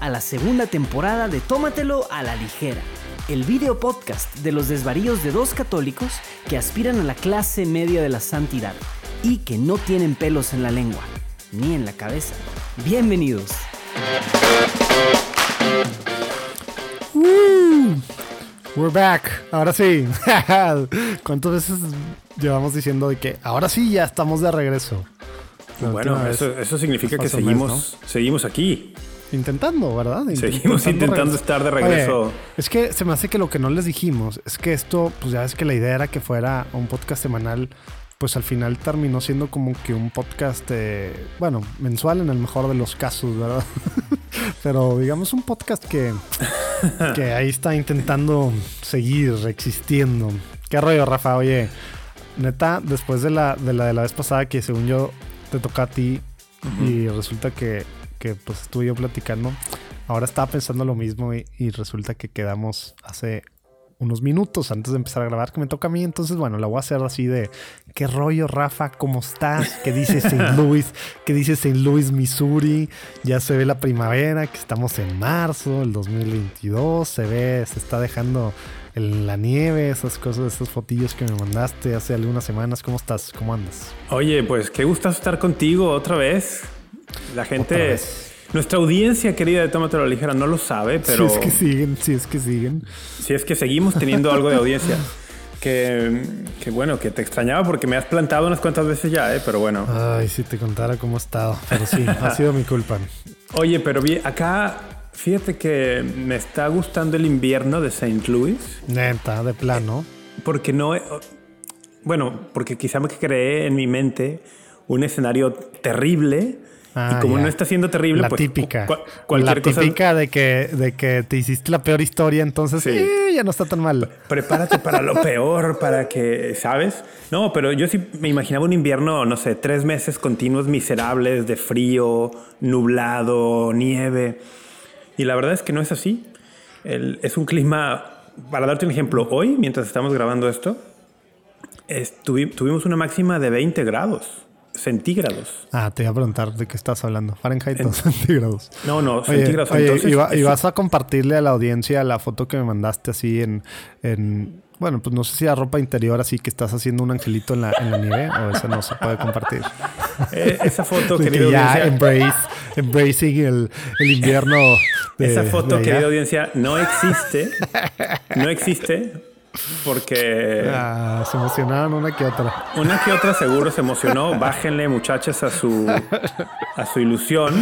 a la segunda temporada de Tómatelo a la ligera, el video podcast de los desvaríos de dos católicos que aspiran a la clase media de la santidad y que no tienen pelos en la lengua ni en la cabeza. Bienvenidos. We're back. Ahora sí. ¿Cuántas veces llevamos diciendo de que ahora sí ya estamos de regreso? bueno, eso, significa que seguimos, seguimos aquí. Intentando, ¿verdad? Seguimos intentando estar de regreso. es que se me hace que lo que no les dijimos es que esto, pues ya es que la idea era que fuera un podcast semanal, pues al final terminó siendo como que un podcast, eh, bueno, mensual en el mejor de los casos, ¿verdad? Pero digamos un podcast que, que ahí está intentando seguir existiendo. ¿Qué rollo, Rafa? Oye, neta, después de la de la, de la vez pasada que según yo te toca a ti y resulta que, que, pues estuve yo platicando. Ahora estaba pensando lo mismo y, resulta que quedamos hace unos minutos antes de empezar a grabar que me toca a mí. Entonces, bueno, la voy a hacer así de qué rollo, Rafa, ¿cómo estás? ¿Qué dice St. Louis? ¿Qué dice St. Louis, Missouri? Ya se ve la primavera, que estamos en marzo, el 2022. Se ve, se está dejando en la nieve, esas cosas, esas fotillos que me mandaste hace algunas semanas. ¿Cómo estás? ¿Cómo andas? Oye, pues qué gusto estar contigo otra vez. La gente, nuestra audiencia querida de Tómate la Ligera no lo sabe, pero... Si es que siguen, si es que siguen. Si es que seguimos teniendo algo de audiencia. Que, que, bueno, que te extrañaba porque me has plantado unas cuantas veces ya, ¿eh? pero bueno. Ay, si te contara cómo he estado. Pero sí, ha sido mi culpa. Oye, pero bien, acá Fíjate que me está gustando el invierno de St. Louis. Neta, de plano. Porque no. Bueno, porque quizá me creé en mi mente un escenario terrible. Ah, y como no está siendo terrible, la pues. Típica. cualquier la típica de que, de que te hiciste la peor historia, entonces sí. Eh, ya no está tan mal. Prepárate para lo peor, para que, ¿sabes? No, pero yo sí me imaginaba un invierno, no sé, tres meses continuos miserables de frío, nublado, nieve. Y la verdad es que no es así. es un clima, para darte un ejemplo, hoy, mientras estamos grabando esto, tuvimos una máxima de 20 grados centígrados. Ah, te iba a preguntar de qué estás hablando. Fahrenheit o centígrados. No, no, centígrados. y, vas a compartirle a la audiencia la foto que me mandaste así en, en bueno, pues no sé si la ropa interior así que estás haciendo un angelito en la, en la nieve o esa no se puede compartir. Eh, esa foto, querido ya embrace, embracing el, el invierno. esa foto, querida audiencia, no existe. No existe porque. Ah, se emocionaron una que otra. Una que otra seguro se emocionó. Bájenle, muchachas, a su, a su ilusión.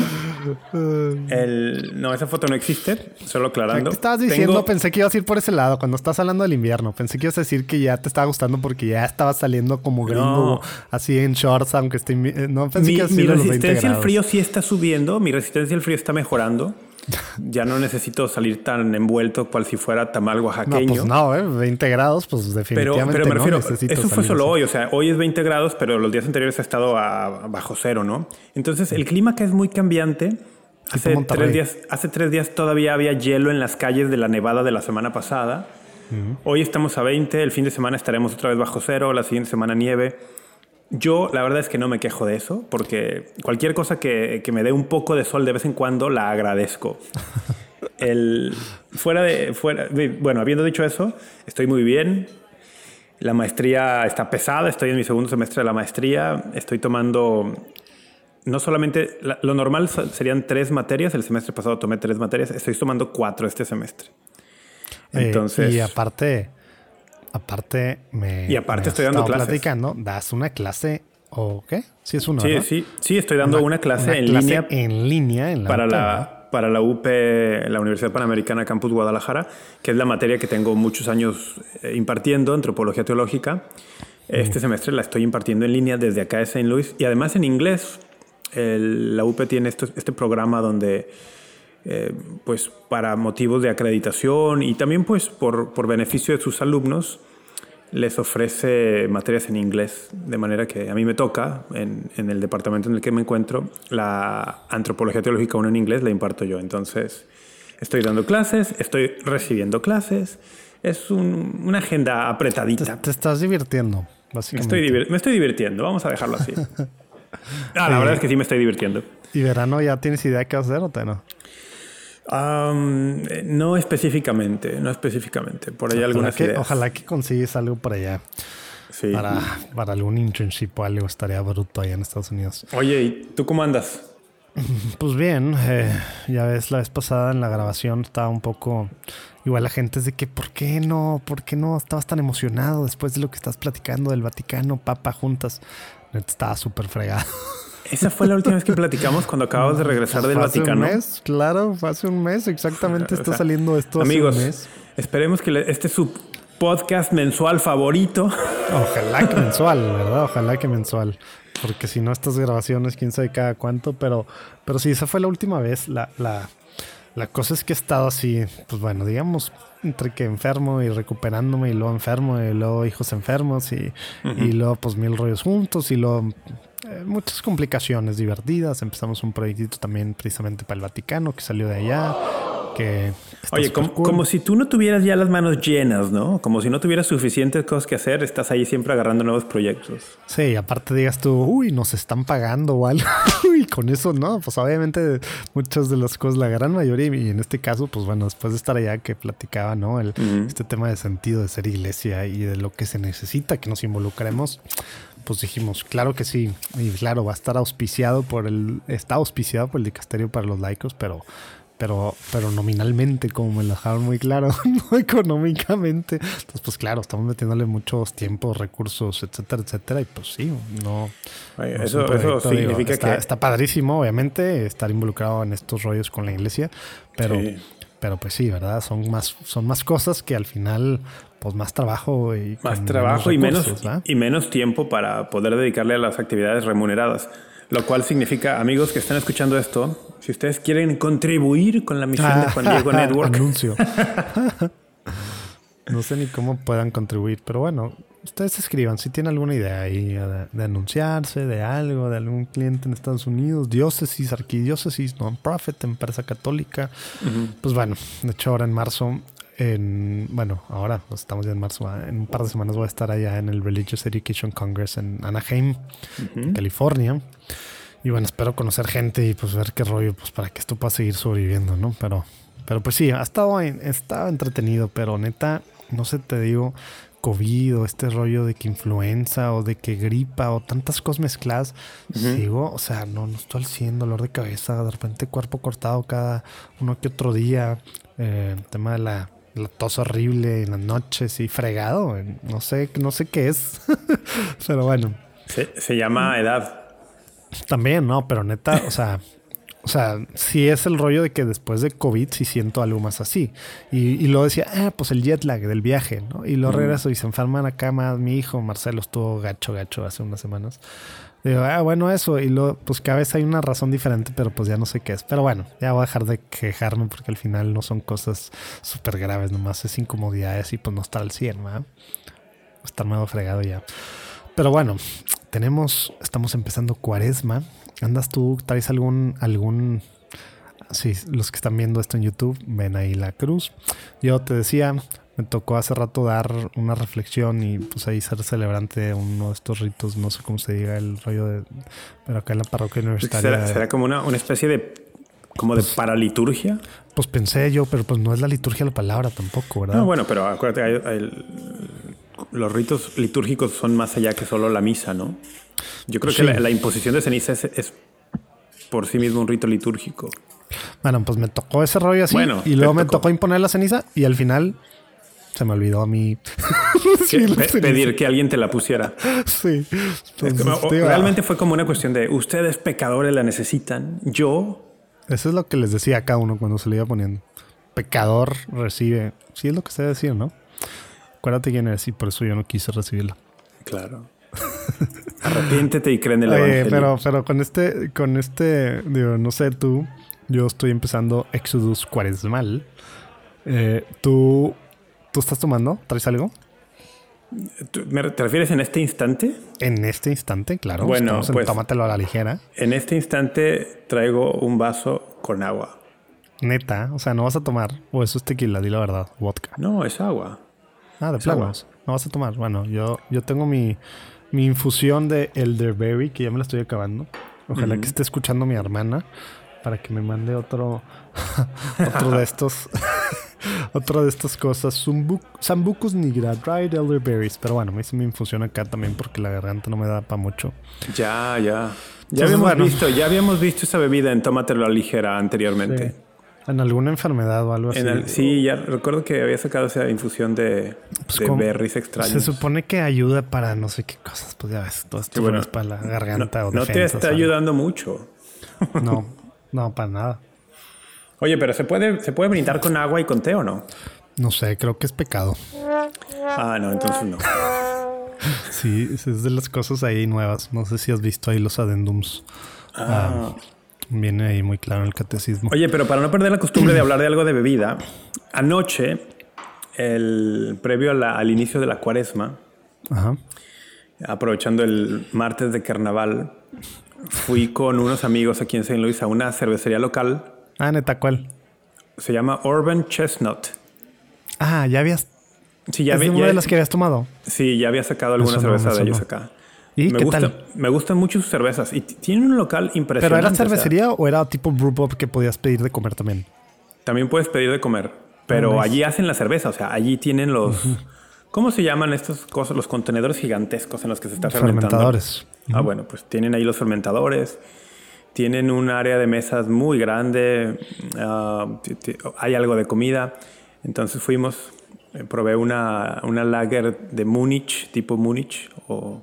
El, no, esa foto no existe, solo aclarando. ¿Qué estabas diciendo? Pensé que ibas a ir por ese lado cuando estás hablando del invierno. Pensé que ibas a decir que ya te estaba gustando porque ya estabas saliendo como gringo, así en shorts, aunque esté. No pensé mi, que Mi resistencia al frío sí está subiendo, mi resistencia al frío está mejorando ya no necesito salir tan envuelto cual si fuera tamal oaxaqueño. No, pues no, ¿eh? 20 grados, pues definitivamente pero, pero me refiero, Eso fue solo hoy, o sea, hoy es 20 grados, pero los días anteriores ha estado a, bajo cero, ¿no? Entonces, el clima que es muy cambiante. Hace tres, días, hace tres días todavía había hielo en las calles de la nevada de la semana pasada. Hoy estamos a 20, el fin de semana estaremos otra vez bajo cero, la siguiente semana nieve. Yo la verdad es que no me quejo de eso, porque cualquier cosa que, me dé un poco de sol de vez en cuando la agradezco. El, fuera de, fuera bueno, habiendo dicho eso, estoy muy bien. La maestría está pesada, estoy en mi segundo semestre de la maestría, estoy tomando no solamente, lo normal serían tres materias, el semestre pasado tomé tres materias, estoy tomando cuatro este semestre. Eh, Entonces, y aparte, Aparte, me. Y aparte estoy dando clases. platicando, das una clase o qué? Sí, es uno. Sí, sí, sí, estoy dando una, clase en línea. En línea, en la para la para la UP, la Universidad Panamericana Campus Guadalajara, que es la materia que tengo muchos años eh, impartiendo, antropología teológica. Este semestre la estoy impartiendo en línea desde acá de St. Louis y además en inglés. la UP tiene este programa donde eh, pues para motivos de acreditación y también pues por, por, beneficio de sus alumnos les ofrece materias en inglés, de manera que a mí me toca, en, en el departamento en el que me encuentro, la antropología teológica 1 en inglés la imparto yo. Entonces, estoy dando clases, estoy recibiendo clases, es una agenda apretadita. Te, estás divirtiendo, básicamente. Estoy me estoy divirtiendo, vamos a dejarlo así. ah, la verdad es que sí me estoy divirtiendo. ¿Y verano ya tienes idea de qué hacer o te no? No específicamente, no específicamente. Por ahí ojalá algunas que, ideas. Ojalá que consigues algo por allá. Sí. Para, para algún internship o algo estaría bruto allá en Estados Unidos. Oye, ¿y tú cómo andas? Pues bien, eh, ya ves, la vez pasada en la grabación estaba un poco... Igual la gente es de que, ¿por qué no? ¿Por qué no estabas tan emocionado después de lo que estás platicando del Vaticano, Papa, juntas? Estaba súper fregado. Esa fue la última vez que platicamos cuando acabamos de regresar del Vaticano. Hace un mes, claro, fue hace un mes, exactamente está saliendo esto. Amigos, hace un mes. esperemos que este es su podcast mensual favorito. Ojalá que mensual, ¿verdad? Ojalá que mensual. Porque si no, estas grabaciones, quién sabe cada cuánto, pero, pero sí, esa fue la última vez. La, la, la cosa es que he estado así, pues bueno, digamos, entre que enfermo y recuperándome y luego enfermo y luego hijos enfermos y, y luego pues mil rollos juntos y luego eh, muchas complicaciones divertidas. Empezamos un proyectito también precisamente para el Vaticano que salió de allá. Que Oye, como, si tú no tuvieras ya las manos llenas, ¿no? Como si no tuvieras suficientes cosas que hacer, estás ahí siempre agarrando nuevos proyectos. Sí, aparte digas tú, uy, nos están pagando o algo. y con eso, ¿no? Pues obviamente muchas de las cosas, la gran mayoría, y en este caso, pues bueno, después de estar allá que platicaba, ¿no? El, Este tema de sentido de ser iglesia y de lo que se necesita que nos involucremos pues dijimos, claro que sí, y claro, va a estar auspiciado por el, está auspiciado por el dicasterio para los laicos, pero, pero, pero nominalmente, como me lo dejaron muy claro, no económicamente. Entonces, pues claro, estamos metiéndole muchos tiempos, recursos, etcétera, etcétera, y pues sí, no. eso, significa está, que. Está padrísimo, obviamente, estar involucrado en estos rollos con la iglesia, pero. Pero pues sí, ¿verdad? Son más, son más cosas que al final pues más trabajo y más trabajo y menos y menos tiempo para poder dedicarle a las actividades remuneradas. Lo cual significa, amigos que están escuchando esto, si ustedes quieren contribuir con la misión de Juan Diego Network. Anuncio. no sé ni cómo puedan contribuir, pero bueno, ustedes escriban si tienen alguna idea ahí de, anunciarse, de algo, de algún cliente en Estados Unidos, diócesis, arquidiócesis, non-profit, empresa católica. Pues bueno, de hecho ahora en marzo en, bueno, ahora pues, estamos ya en marzo, en un par de semanas voy a estar allá en el Religious Education Congress en Anaheim, California. Y bueno, espero conocer gente y pues ver qué rollo, pues para que esto pueda seguir sobreviviendo, ¿no? Pero, pero pues sí, ha estado, estado entretenido, pero neta, no sé, te digo, COVID o este rollo de que influenza o de que gripa o tantas cosas mezcladas, sigo, o sea, no, no estoy al 100, dolor de cabeza, de repente cuerpo cortado cada uno que otro día, eh, el tema de la la tos horrible en las noches y fregado. No sé, no sé qué es. pero bueno. Se, llama edad. También, no, pero neta, o sea, o sea, sí es el rollo de que después de COVID sí siento algo más así. Y, y luego decía, ah, pues el jet lag del viaje, ¿no? Y lo regreso y se enferman acá más. Mi hijo Marcelo estuvo gacho, gacho hace unas semanas. Digo, ah, bueno, eso. Y luego, pues cada vez hay una razón diferente, pero pues ya no sé qué es. Pero bueno, ya voy a dejar de quejarme porque al final no son cosas súper graves, nomás es incomodidades y pues no estar al 100, ¿verdad? Estar medio fregado ya. Pero bueno, tenemos, estamos empezando cuaresma. ¿Andas tú? ¿Traes algún, algún sí, los que están viendo esto en YouTube, ven ahí la cruz. Yo te decía, me tocó hace rato dar una reflexión y pues ahí ser celebrante de uno de estos ritos, no sé cómo se diga el rollo de, pero acá en la parroquia universitaria. ¿Será, como una, una, especie de, como de pues, paraliturgia? Pues pensé yo, pero pues no es la liturgia la palabra tampoco, ¿verdad? No, bueno, pero acuérdate, los ritos litúrgicos son más allá que solo la misa, ¿no? Yo creo que la, imposición de ceniza es, por sí mismo un rito litúrgico. Bueno, pues me tocó ese rollo así. y luego me tocó imponer la ceniza y al final se me olvidó a mí pedir que alguien te la pusiera. Sí. realmente fue como una cuestión de ustedes pecadores la necesitan, yo. Eso es lo que les decía a cada uno cuando se le iba poniendo. Pecador recibe. Sí es lo que se debe decir, ¿no? Acuérdate quién eres y por eso yo no quise recibirla. Claro. Arrepiéntete y cree en el evangelio. Pero, pero con este, con este, digo, no sé tú, yo estoy empezando Exodus cuaresmal. Eh, tú ¿Tú estás tomando? ¿Traes algo? ¿Te refieres en este instante? En este instante, claro. Bueno, pues, tómatelo a la ligera. En este instante traigo un vaso con agua. Neta, o sea, no vas a tomar. O eso es tequila, di la verdad, vodka. No, es agua. Ah, de planos. No vas a tomar. Bueno, yo, yo tengo mi, infusión de elderberry que ya me la estoy acabando. Ojalá que esté escuchando mi hermana para que me mande otro, otro de estos, otro de estas cosas. Sambucus nigra, dried elderberries. Pero bueno, a mí sí me funciona acá también porque la garganta no me da para mucho. Ya, ya. Ya habíamos visto, ya habíamos visto esa bebida en Tómatelo a ligera anteriormente. En alguna enfermedad o algo así. sí, ya recuerdo que había sacado esa infusión de, pues berries extraños. Se supone que ayuda para no sé qué cosas, pues ya ves, todo esto bueno, es para la garganta no, o No te está ayudando mucho. No, no, para nada. Oye, pero ¿se puede, ¿se puede brindar con agua y con té o no? No sé, creo que es pecado. Ah, no, entonces no. sí, es de las cosas ahí nuevas. No sé si has visto ahí los adendums. Ah. ah Viene ahí muy claro el catecismo. Oye, pero para no perder la costumbre de hablar de algo de bebida, anoche, el, previo al inicio de la cuaresma, aprovechando el martes de carnaval, fui con unos amigos aquí en St. Louis a una cervecería local. Ah, neta, ¿cuál? Se llama Urban Chestnut. Ah, ya habías. Sí, ya ¿Es una de las que habías tomado? Sí, ya había sacado alguna cerveza de ellos acá me, gusta, me gustan mucho sus cervezas y tienen un local impresionante. ¿Pero era cervecería o, era tipo brewpub que podías pedir de comer también? También puedes pedir de comer, pero ah, allí hacen la cerveza, o sea, allí tienen los... ¿Cómo se llaman estos cosas? Los contenedores gigantescos en los que se está fermentando. Fermentadores. Ah, bueno, pues tienen ahí los fermentadores. Tienen un área de mesas muy grande. Ah, hay algo de comida. Entonces fuimos, eh, probé una, una lager de Múnich, tipo Múnich. O,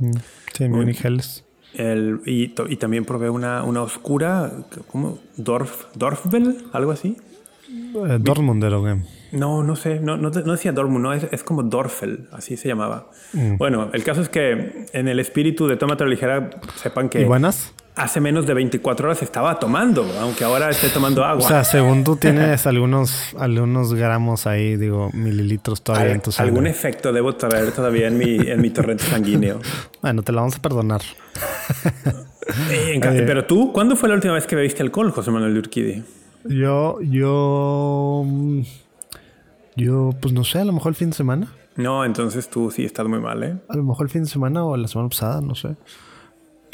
Sí, Munich El, y, y, también probé una, una oscura, ¿cómo? Dorf, Dorfbel, algo así. Eh, Dortmunder o qué? No, no sé, no, no, decía Dortmund, no, es, es como Dorfel, así se llamaba. Mm. Bueno, el caso es que en el espíritu de Tómate Ligera, sepan que... ¿Y buenas? Hace menos de 24 horas estaba tomando, aunque ahora esté tomando agua. O sea, según tú tienes algunos, algunos gramos ahí, digo, mililitros todavía en tu sangre. Algún efecto debo traer todavía en mi, en mi torrente sanguíneo. Bueno, te lo vamos a perdonar. Eh, pero tú, ¿cuándo fue la última vez que bebiste alcohol, José Manuel Urquidi? Yo, yo, yo, pues no sé, a lo mejor el fin de semana. No, entonces tú sí estás muy mal, ¿eh? A lo mejor el fin de semana o la semana pasada, no sé.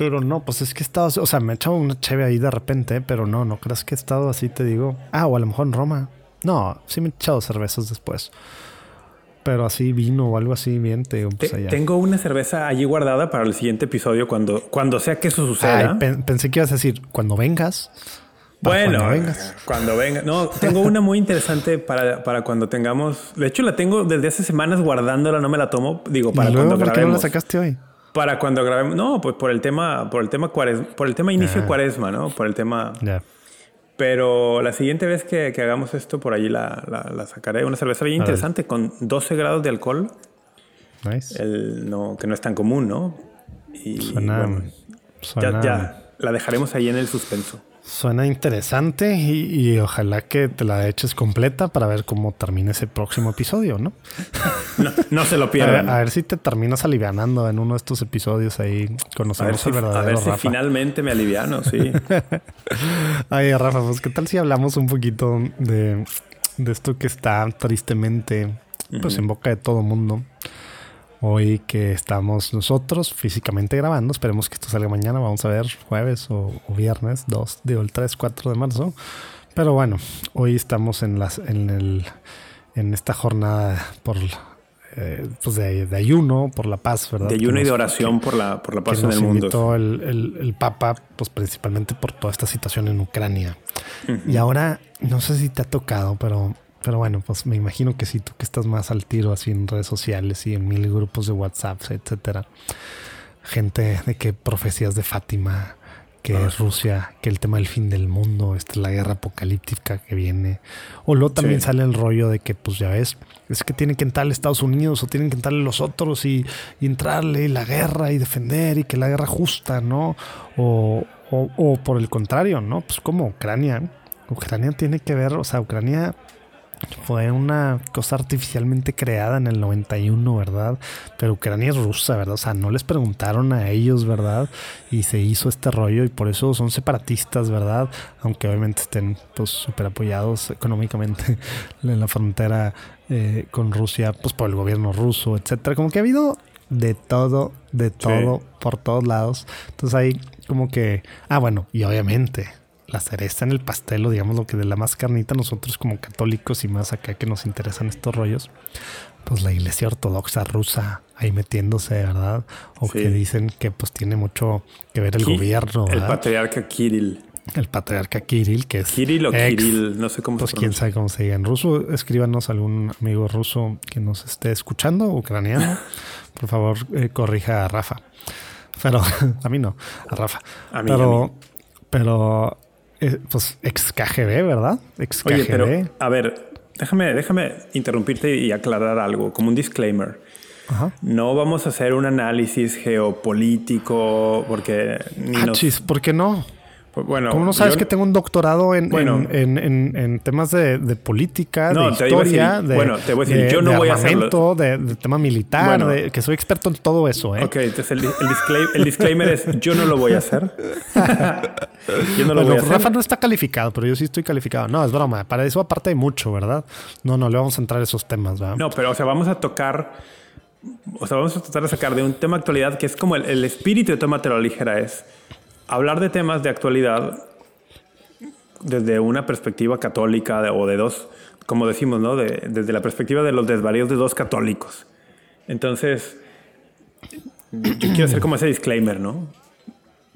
Pero no, pues es que he estado, o sea, me he echado una cheve ahí de repente, pero no, no creas que he estado así, te digo. Ah, o a lo mejor en Roma. No, sí me he echado cervezas después. Pero así vino o algo así bien, te digo, pues allá. Tengo una cerveza allí guardada para el siguiente episodio cuando, cuando sea que eso suceda. pensé que ibas a decir, cuando vengas. Bueno, cuando vengas. Cuando venga. No, tengo una muy interesante para, para, cuando tengamos. De hecho, la tengo desde hace semanas guardándola, no me la tomo. Digo, para cuando ¿Por qué no la sacaste hoy? Para cuando grabemos. No, pues por el tema, por el tema cuaresma, por el tema inicio cuaresma, ¿no? Por el tema. Pero la siguiente vez que, que, hagamos esto, por allí la, la, sacaré. Una cerveza bien interesante con 12 grados de alcohol. Nice. El, no, que no es tan común, ¿no? Y suena, Ya, ya, la dejaremos ahí en el suspenso. Suena interesante y, ojalá que te la eches completa para ver cómo termina ese próximo episodio, ¿no? no, se lo pierdan. A, ver si te terminas alivianando en uno de estos episodios ahí. Conocemos el verdadero A ver si finalmente me aliviano, sí. Ay, Rafa, pues qué tal si hablamos un poquito de, esto que está tristemente pues en boca de todo mundo Hoy que estamos nosotros físicamente grabando, esperemos que esto salga mañana, vamos a ver jueves o, viernes 2, digo el 3, 4 de marzo. Pero bueno, hoy estamos en, las, en, el, en esta jornada por eh, pues de, ayuno por la paz, ¿verdad? De ayuno y de oración por la, por la paz en el mundo. El, el, el, Papa, pues principalmente por toda esta situación en Ucrania. Y ahora, no sé si te ha tocado, pero pero bueno, pues me imagino que si tú que estás más al tiro así en redes sociales y en mil grupos de WhatsApp, etcétera. Gente de que profecías de Fátima, que es Rusia, que el tema del fin del mundo, esta es la guerra apocalíptica que viene. O luego también sale el rollo de que, pues ya ves, es que tienen que entrarle Estados Unidos o tienen que entrarle los otros y, entrarle la guerra y defender y que la guerra justa, ¿no? O, o, o por el contrario, ¿no? Pues como Ucrania. Ucrania tiene que ver, o sea, Ucrania fue una cosa artificialmente creada en el 91, ¿verdad? Pero Ucrania es rusa, ¿verdad? O sea, no les preguntaron a ellos, ¿verdad? Y se hizo este rollo y por eso son separatistas, ¿verdad? Aunque obviamente estén pues súper apoyados económicamente en la frontera eh, con Rusia, pues por el gobierno ruso, etcétera. Como que ha habido de todo, de todo, por todos lados. Entonces ahí como que, ah, bueno, y obviamente la cereza en el pastel, o digamos lo que de la más carnita, nosotros como católicos y más acá que nos interesan estos rollos, pues la iglesia ortodoxa rusa ahí metiéndose, ¿verdad? O que dicen que pues tiene mucho que ver el gobierno. El patriarca Kirill. El patriarca Kirill, que es. Kirill o Kirill, no sé cómo pues quién sabe cómo se diga en ruso. Escríbanos algún amigo ruso que nos esté escuchando, ucraniano. Por favor, eh, corrija a Rafa. Pero a mí no, a Rafa. A mí, pero, pero eh, pues ex KGB, ¿verdad? Ex KGB. Oye, pero a ver, déjame, déjame interrumpirte y aclarar algo, como un disclaimer. No vamos a hacer un análisis geopolítico porque ni ah, nos... ¿por qué no? Pues, bueno, ¿Cómo no sabes que tengo un doctorado en, en, temas de, política, de historia, de, bueno, te voy a decir, yo no voy a hacerlo. De, tema militar, que soy experto en todo eso. ¿eh? Ok, entonces el, disclaimer, es yo no lo voy a hacer. yo no lo voy a hacer. Rafa no está calificado, pero yo sí estoy calificado. No, es broma. Para eso aparte hay mucho, ¿verdad? No, no, le vamos a entrar a esos temas, ¿verdad? No, pero o sea, vamos a tocar... O sea, vamos a tratar de sacar de un tema de actualidad que es como el, el espíritu de Tómatelo Ligera es hablar de temas de actualidad desde una perspectiva católica o de dos, como decimos, ¿no? desde la perspectiva de los desvaríos de dos católicos. Entonces, yo quiero hacer como ese disclaimer, ¿no?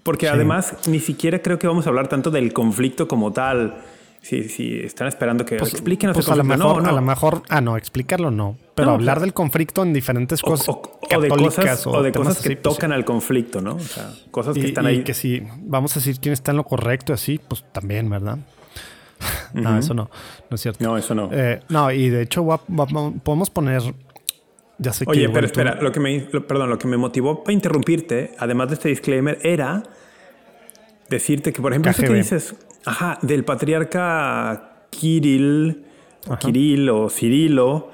Porque además ni siquiera creo que vamos a hablar tanto del conflicto como tal si, si están esperando que pues, expliquen pues a lo mejor, no, a lo mejor, ah, no, explicarlo no, pero hablar del conflicto en diferentes cosas o, de cosas, o, de cosas que tocan al conflicto, ¿no? O sea, cosas que están ahí. Y que si vamos a decir quién está en lo correcto, así, pues también, ¿verdad? no, eso no, no es cierto. No, eso no. Eh, no, y de hecho podemos poner ya sé Oye, pero espera, lo que me, perdón, lo que me motivó para interrumpirte, además de este disclaimer, era decirte que, por ejemplo, si dices, ajá, del patriarca Kirill, o Kirill o Cirilo,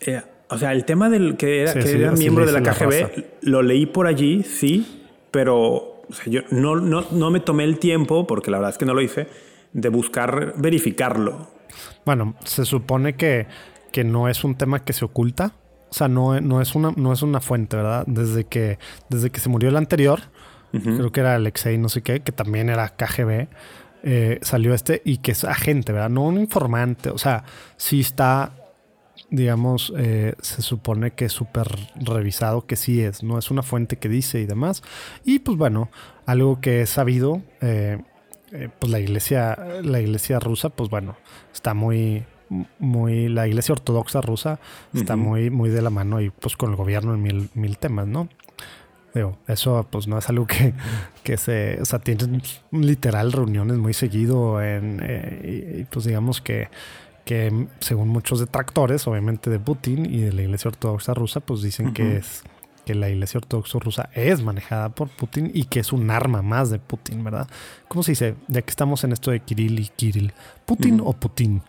eh, o sea, el tema del que era, que era miembro de la KGB, lo leí por allí, sí, pero yo no, no, no me tomé el tiempo, porque la verdad es que no lo hice, de buscar verificarlo. Bueno, se supone que, que no es un tema que se oculta. O sea, no, no, es una, no es una fuente, ¿verdad? Desde que, desde que se murió el anterior, creo que era Alexei, no sé qué, que también era KGB, eh, salió este y que es agente, ¿verdad? No un informante, o sea, sí está, digamos, eh, se supone que es súper revisado, que sí es, no es una fuente que dice y demás. Y pues bueno, algo que es sabido, eh, pues la iglesia, la iglesia rusa, pues bueno, está muy, muy, la iglesia ortodoxa rusa está muy, muy de la mano y pues con el gobierno en mil, mil temas, ¿no? Eso pues no es algo que, que se, o sea, tienen literal reuniones muy seguido en, eh, y, pues digamos que, que según muchos detractores, obviamente de Putin y de la Iglesia Ortodoxa rusa, pues dicen que es que la Iglesia Ortodoxa rusa es manejada por Putin y que es un arma más de Putin, ¿verdad? ¿Cómo se dice? Ya que estamos en esto de Kirill y Kirill, ¿Putin o Putin?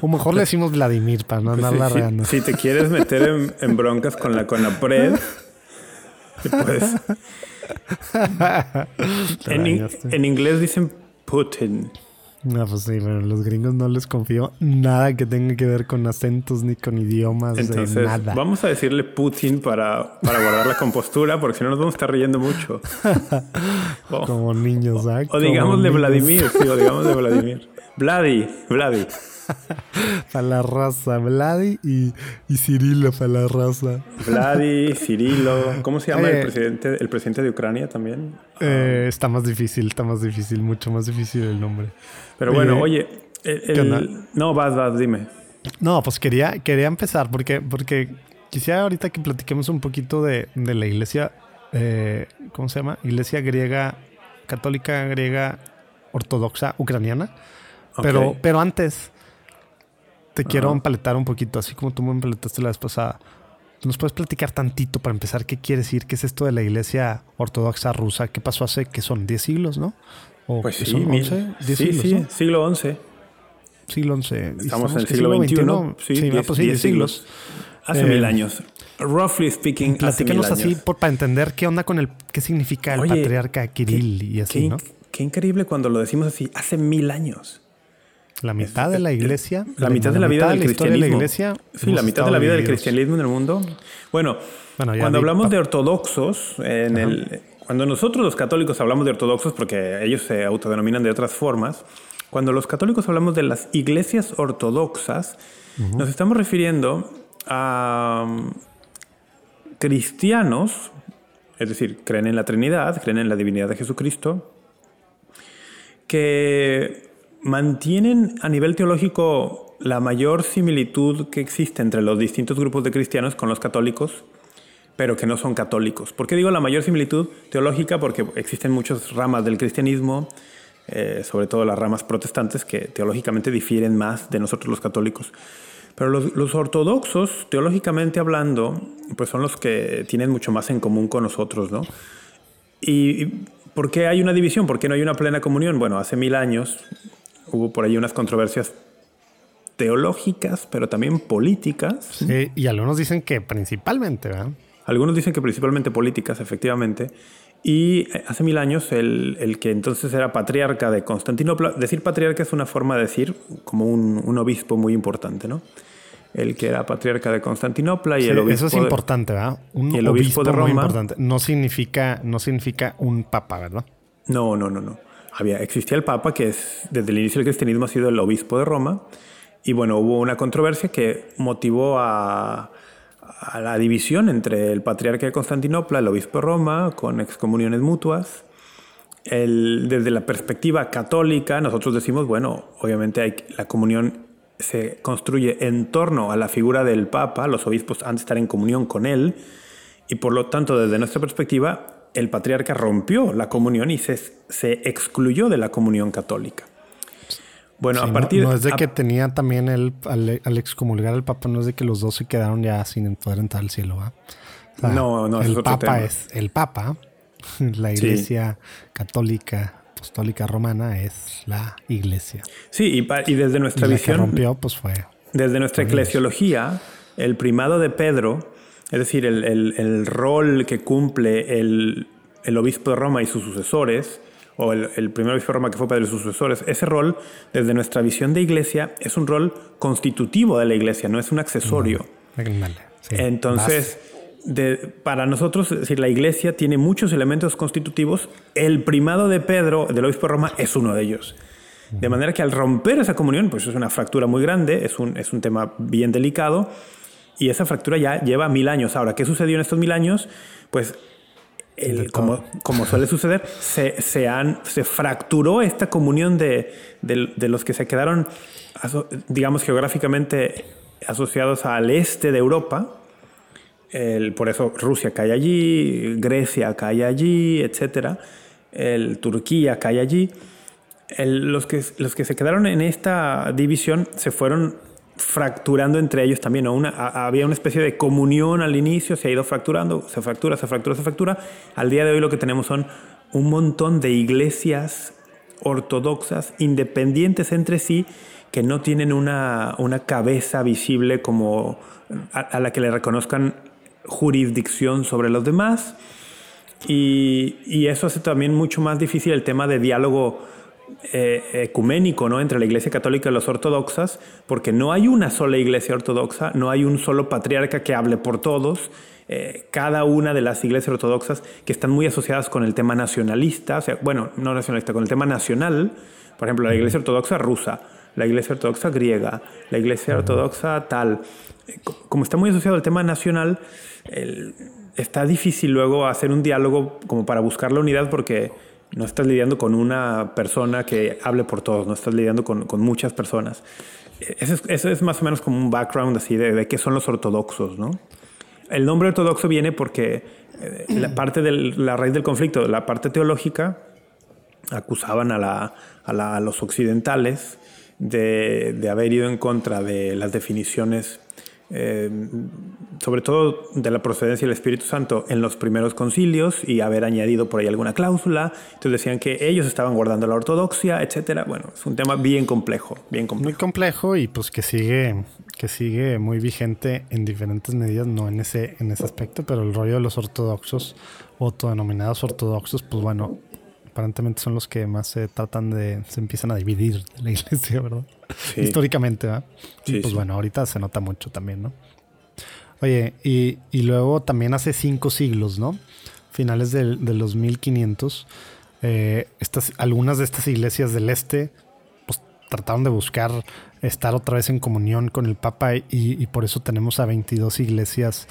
O mejor le decimos Vladimir para no andar pues si, si, te quieres meter en, broncas con la Conapred, pues. en, en, inglés dicen Putin. No, pues sí, pero los gringos no les confío nada que tenga que ver con acentos ni con idiomas. Entonces, nada. vamos a decirle Putin para, para guardar la compostura, porque si no nos vamos a estar riendo mucho. Como niños, ¿ah? O digamos de Vladimir, sí, o digamos de Vladimir. Vladi, Vladi. para la raza, Vladi y, y Cirilo para la raza. Vladi, Cirilo. ¿Cómo se llama el, eh, presidente, el presidente de Ucrania también? Eh, está más difícil, está más difícil, mucho más difícil el nombre. Pero bueno, oye, no, vas, vas, dime. No, pues quería, quería empezar porque, porque quisiera ahorita que platiquemos un poquito de, de la iglesia, eh, ¿cómo se llama? Iglesia griega, católica griega ortodoxa ucraniana. Pero, pero antes, te quiero empaletar un poquito, así como tú me empaletaste la vez pasada. ¿Nos puedes platicar tantito para empezar qué quiere decir? ¿Qué es esto de la iglesia ortodoxa rusa? ¿Qué pasó hace que son 10 siglos, no? ¿O pues sí, son 11? sí, sí, siglo XI. Siglo XI. Estamos, en el siglo XXI. Sí, sí, 10, pues siglos. Hace mil eh, años. Roughly speaking, Platícanos así para entender qué onda con el... ¿Qué significa el patriarca Kirill y así, ¿no? Qué increíble cuando lo decimos así. Hace mil años. La mitad de la iglesia. La, mitad de la, vida del cristianismo. De la iglesia, sí, la mitad de la vida del cristianismo en el mundo. Bueno, cuando hablamos de ortodoxos, en el, cuando nosotros los católicos hablamos de ortodoxos, porque ellos se autodenominan de otras formas, cuando los católicos hablamos de las iglesias ortodoxas, nos estamos refiriendo a um, cristianos, es decir, creen en la Trinidad, creen en la divinidad de Jesucristo, que mantienen a nivel teológico la mayor similitud que existe entre los distintos grupos de cristianos con los católicos, pero que no son católicos. ¿Por qué digo la mayor similitud teológica? Porque existen muchas ramas del cristianismo, eh, sobre todo las ramas protestantes, que teológicamente difieren más de nosotros los católicos. Pero los, ortodoxos, teológicamente hablando, pues son los que tienen mucho más en común con nosotros, ¿no? ¿Y por qué hay una división? ¿Por qué no hay una plena comunión? Bueno, hace mil años hubo por ahí unas controversias teológicas, pero también políticas. Sí, y algunos dicen que principalmente, ¿verdad? Algunos dicen que principalmente políticas, efectivamente. Y eh, hace mil años el, que entonces era patriarca de Constantinopla, decir patriarca es una forma de decir como un, obispo muy importante, ¿no? El que era patriarca de Constantinopla y el obispo. Eso es importante, ¿verdad? Un el obispo, de Roma. Muy importante. No significa, no significa un papa, ¿verdad? No, no, no, no. Había, existía el papa, que es desde el inicio del cristianismo ha sido el obispo de Roma. Y bueno, hubo una controversia que motivó a, la división entre el patriarca de Constantinopla, el obispo de Roma, con excomuniones mutuas. desde la perspectiva católica, nosotros decimos, bueno, obviamente la comunión se construye en torno a la figura del Papa, los obispos han de estar en comunión con él, y por lo tanto, desde nuestra perspectiva, el patriarca rompió la comunión y se, se excluyó de la comunión católica. Bueno, a partir no, es de que tenía también el, al, excomulgar al Papa, no es de que los dos se quedaron ya sin poder entrar al cielo, ¿va? no, no, el Papa es el Papa, la Iglesia Católica Apostólica Romana es la Iglesia. Sí, y, desde nuestra visión. Que rompió, pues fue. Desde nuestra eclesiología, el primado de Pedro, es decir, el, el rol que cumple el, obispo de Roma y sus sucesores, o el, primer obispo de Roma que fue padre de sus sucesores, ese rol, desde nuestra visión de iglesia, es un rol constitutivo de la iglesia, no es un accesorio. Entonces, para nosotros, es decir, la iglesia tiene muchos elementos constitutivos. El primado de Pedro, del obispo de Roma, es uno de ellos. De manera que al romper esa comunión, pues es una fractura muy grande, es un, es un tema bien delicado, y esa fractura ya lleva mil años. Ahora, ¿qué sucedió en estos mil años? Pues como, como, suele suceder, se, se, han, se fracturó esta comunión de, de, los que se quedaron, digamos, geográficamente asociados al este de Europa. El, por eso Rusia cae allí, Grecia cae allí, etc. El, Turquía cae allí. los, que, los que se quedaron en esta división se fueron fracturando entre ellos también. Una, había una especie de comunión al inicio, se ha ido fracturando, se fractura, se fractura, se fractura. Al día de hoy lo que tenemos son un montón de iglesias ortodoxas independientes entre sí que no tienen una, una cabeza visible como a, la que le reconozcan jurisdicción sobre los demás. Y, y eso hace también mucho más difícil el tema de diálogo eh, ecuménico ¿no? entre la Iglesia Católica y los ortodoxas, porque no hay una sola Iglesia ortodoxa, no hay un solo patriarca que hable por todos. Eh, cada una de las iglesias ortodoxas que están muy asociadas con el tema nacionalista, o sea, bueno, no nacionalista, con el tema nacional, por ejemplo, la Iglesia Ortodoxa rusa, la Iglesia Ortodoxa griega, la Iglesia Ortodoxa tal. Eh, como está muy asociado al tema nacional, está difícil luego hacer un diálogo como para buscar la unidad porque no estás lidiando con una persona que hable por todos, no estás lidiando con, muchas personas. Eso es, más o menos como un background así de, de qué son los ortodoxos, ¿no? El nombre ortodoxo viene porque eh, la parte de la raíz del conflicto, la parte teológica, acusaban a, la, a, los occidentales de, de, haber ido en contra de las definiciones eh, sobre todo de la procedencia del Espíritu Santo en los primeros concilios y haber añadido por ahí alguna cláusula. Entonces decían que ellos estaban guardando la ortodoxia, etcétera. Bueno, es un tema bien complejo, bien complejo. Muy complejo y pues que sigue, que sigue muy vigente en diferentes medidas, no en ese, en ese aspecto, pero el rollo de los ortodoxos, autodenominados ortodoxos, pues bueno, aparentemente son los que más se tratan de, se empiezan a dividir de la iglesia, ¿verdad? Históricamente, ¿verdad? Sí, pues bueno, ahorita se nota mucho también, ¿no? Oye, y, luego también hace cinco siglos, ¿no? finales de, los 1500, eh, estas, algunas de estas iglesias del este pues, trataron de buscar estar otra vez en comunión con el Papa y, por eso tenemos a 22 iglesias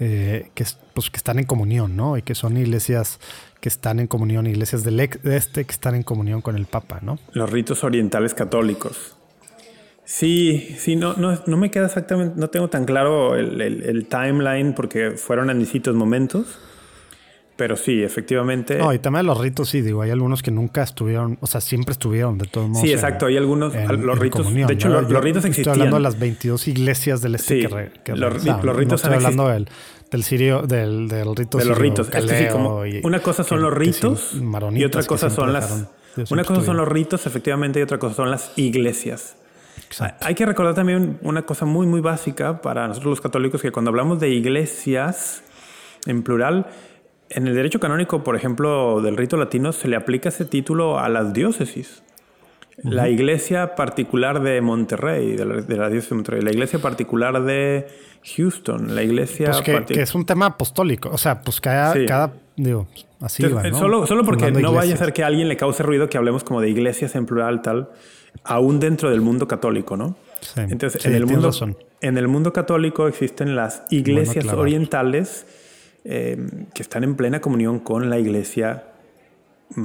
eh, que, pues, que están en comunión, ¿no? Y que son iglesias que están en comunión, iglesias del este que están en comunión con el Papa, ¿no? Los ritos orientales católicos. Sí, sí, no, no, no me queda exactamente, no tengo tan claro el, el timeline porque fueron en distintos momentos. Pero sí, efectivamente. No, y también los ritos, sí, digo, hay algunos que nunca estuvieron, o sea, siempre estuvieron, de todos modos. Sí, exacto, hay algunos, los ritos. de hecho, los, ritos existían. Estoy hablando de las 22 iglesias del este que, que los, ritos estoy hablando del, del sirio, del, del rito De los ritos. como una cosa son los ritos y otra cosa son las. Una cosa son los ritos, efectivamente, y otra cosa son las iglesias. Hay que recordar también una cosa muy, muy básica para nosotros los católicos, que cuando hablamos de iglesias en plural, en el derecho canónico, por ejemplo, del rito latino, se le aplica ese título a las diócesis. La iglesia particular de Monterrey, de la, diócesis de Monterrey, la iglesia particular de Houston, la iglesia... Pues que, es un tema apostólico, o sea, pues cada, cada digo, así va, ¿no? Solo, solo porque no vaya a ser que a alguien le cause ruido que hablemos como de iglesias en plural tal, aún dentro del mundo católico, ¿no? Entonces, en, el mundo, en el mundo católico existen las iglesias orientales Em, que están en plena comunión con la Iglesia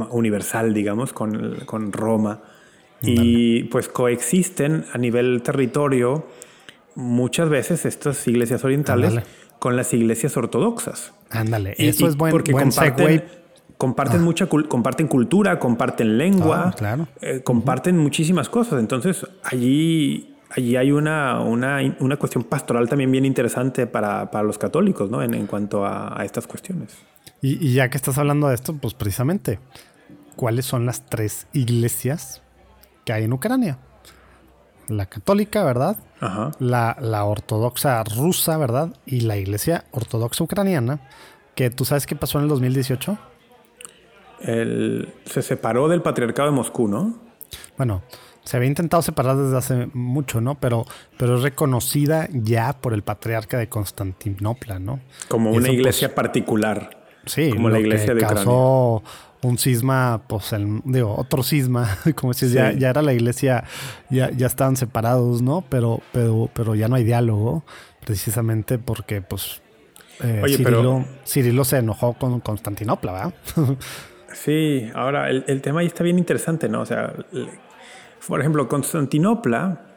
universal, digamos, con, con Roma. Y pues coexisten a nivel territorio muchas veces estas iglesias orientales con las iglesias ortodoxas. Ándale, eso es buen, porque comparten, comparten ah. mucha comparten cultura, comparten lengua, claro. Eh, comparten muchísimas cosas. Entonces allí allí hay una, una, una, cuestión pastoral también bien interesante para, para los católicos, ¿no? En, en cuanto a, a, estas cuestiones. Y, y, ya que estás hablando de esto, pues precisamente, ¿cuáles son las tres iglesias que hay en Ucrania? La católica, ¿verdad? Ajá. La, la ortodoxa rusa, ¿verdad? Y la iglesia ortodoxa ucraniana, que tú sabes qué pasó en el 2018. El, se separó del patriarcado de Moscú, ¿no? Bueno, se había intentado separar desde hace mucho, ¿no? Pero, pero es reconocida ya por el patriarca de Constantinopla, ¿no? Como una iglesia particular. Sí, como la iglesia de causó un cisma, pues, el, digo, otro cisma, como si ya, ya era la iglesia, ya, ya estaban separados, ¿no? Pero, pero, pero ya no hay diálogo, precisamente porque, pues, eh, Cirilo, Cirilo, se enojó con Constantinopla, ¿verdad? sí, ahora el, el, tema ahí está bien interesante, ¿no? O sea, por ejemplo, Constantinopla,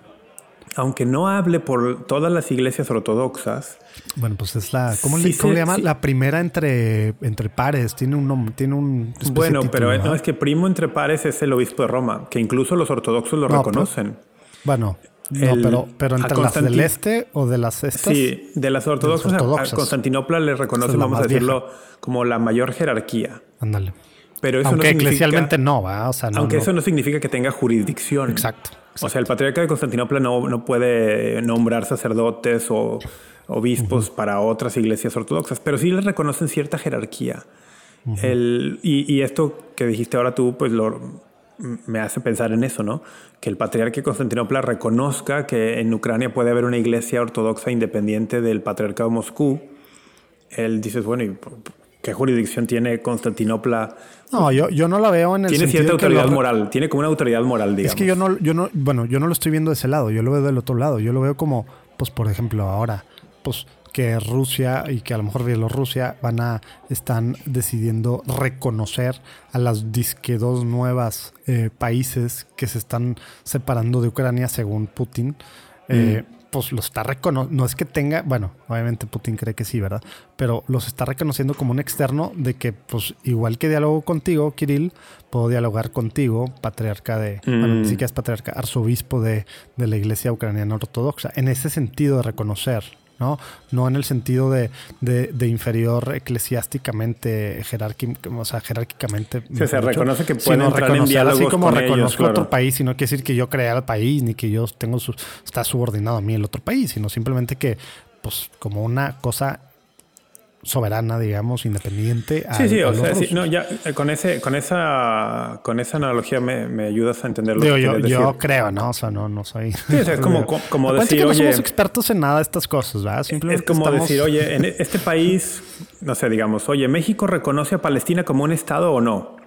aunque no hable por todas las iglesias ortodoxas. Bueno, pues es la. ¿Cómo, le, llama? La primera entre, entre pares. Tiene un nombre. Tiene un. Bueno, pero no, es que primo entre pares es el obispo de Roma, que incluso los ortodoxos lo reconocen. bueno. No, pero, pero entre las del este o de las estas. Sí, de las ortodoxas, a Constantinopla le reconocen, vamos a decirlo, como la mayor jerarquía. Ándale. Pero eso aunque eclesialmente no, ¿va? O sea, aunque eso no significa que tenga jurisdicción. Exacto, O sea, el patriarca de Constantinopla no, no puede nombrar sacerdotes o obispos para otras iglesias ortodoxas, pero sí les reconocen cierta jerarquía. el, y, y, esto que dijiste ahora tú, pues lo, me hace pensar en eso, ¿no? Que el patriarca de Constantinopla reconozca que en Ucrania puede haber una iglesia ortodoxa independiente del patriarcado de Moscú. Él dice, bueno, ¿qué jurisdicción tiene Constantinopla no, yo, yo no la veo en el Tiene cierta autoridad moral, tiene como una autoridad moral, digamos. Es que yo no, yo no, bueno, yo no lo estoy viendo de ese lado, yo lo veo del otro lado. Yo lo veo como, pues, por ejemplo, ahora, pues, que Rusia y que a lo mejor Bielorrusia van a, están decidiendo reconocer a las disque dos nuevas eh, países que se están separando de Ucrania según Putin. Eh, mm pues lo está reconociendo, no es que tenga, bueno, obviamente Putin cree que sí, ¿verdad? Pero los está reconociendo como un externo de que, pues igual que diálogo contigo, Kirill, puedo dialogar contigo, patriarca de, bueno, ni mm. siquiera es patriarca, arzobispo de, de la iglesia ucraniana ortodoxa. En ese sentido de reconocer ¿no? No en el sentido de, de, inferior eclesiásticamente, o sea, jerárquicamente. se reconoce que pueden entrar en Así como reconozco otro país, y no quiere decir que yo crea el país, ni que yo tengo su, está subordinado a mí el otro país, sino simplemente que, pues, como una cosa soberana, digamos, independiente. Sí, sí, o sea, sí, no, ya eh, con ese, con esa, con esa analogía me, me ayudas a entender lo Digo, que yo, yo creo, ¿no? O sea, no, no soy. Sí, o sea, es como, como decir, que no oye, somos expertos en nada de estas cosas, ¿verdad? Simplemente es como decir, oye, en este país, no sé, digamos, oye, México reconoce a Palestina como un estado o no.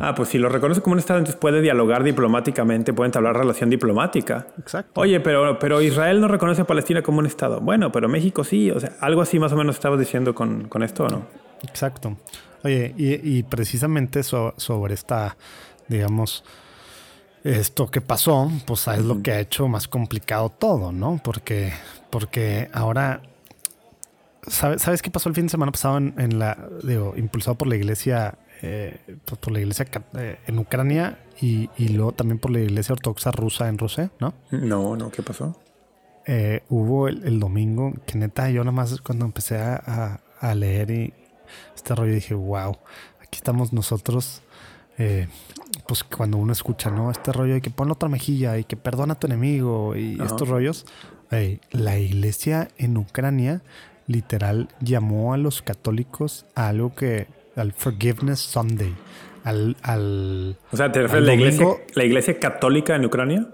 Ah, pues si lo reconoce como un Estado, entonces puede dialogar diplomáticamente, puede entablar relación diplomática. Exacto. Oye, pero, pero Israel no reconoce a Palestina como un Estado. Bueno, pero México sí. O sea, algo así más o menos estabas diciendo con, con esto, ¿o no? Exacto. Oye, y, precisamente sobre esta, digamos, esto que pasó, pues es lo que ha hecho más complicado todo, ¿no? Porque, porque ahora ¿Sabes, ¿Sabes qué pasó el fin de semana pasado en, en, la, digo, impulsado por la iglesia eh, pues, por la iglesia eh, en Ucrania y, luego también por la iglesia ortodoxa rusa en Rusia, ¿no? No, no, ¿qué pasó? Eh, hubo el, domingo que neta yo nada más cuando empecé a, leer y este rollo dije, wow, aquí estamos nosotros. pues cuando uno escucha, ¿no? Este rollo de que pon otra mejilla y que perdona a tu enemigo y estos rollos. la iglesia en Ucrania literal llamó a los católicos a algo que al Forgiveness Sunday. Al, al, o sea, ¿te refieres la iglesia, la iglesia católica en Ucrania?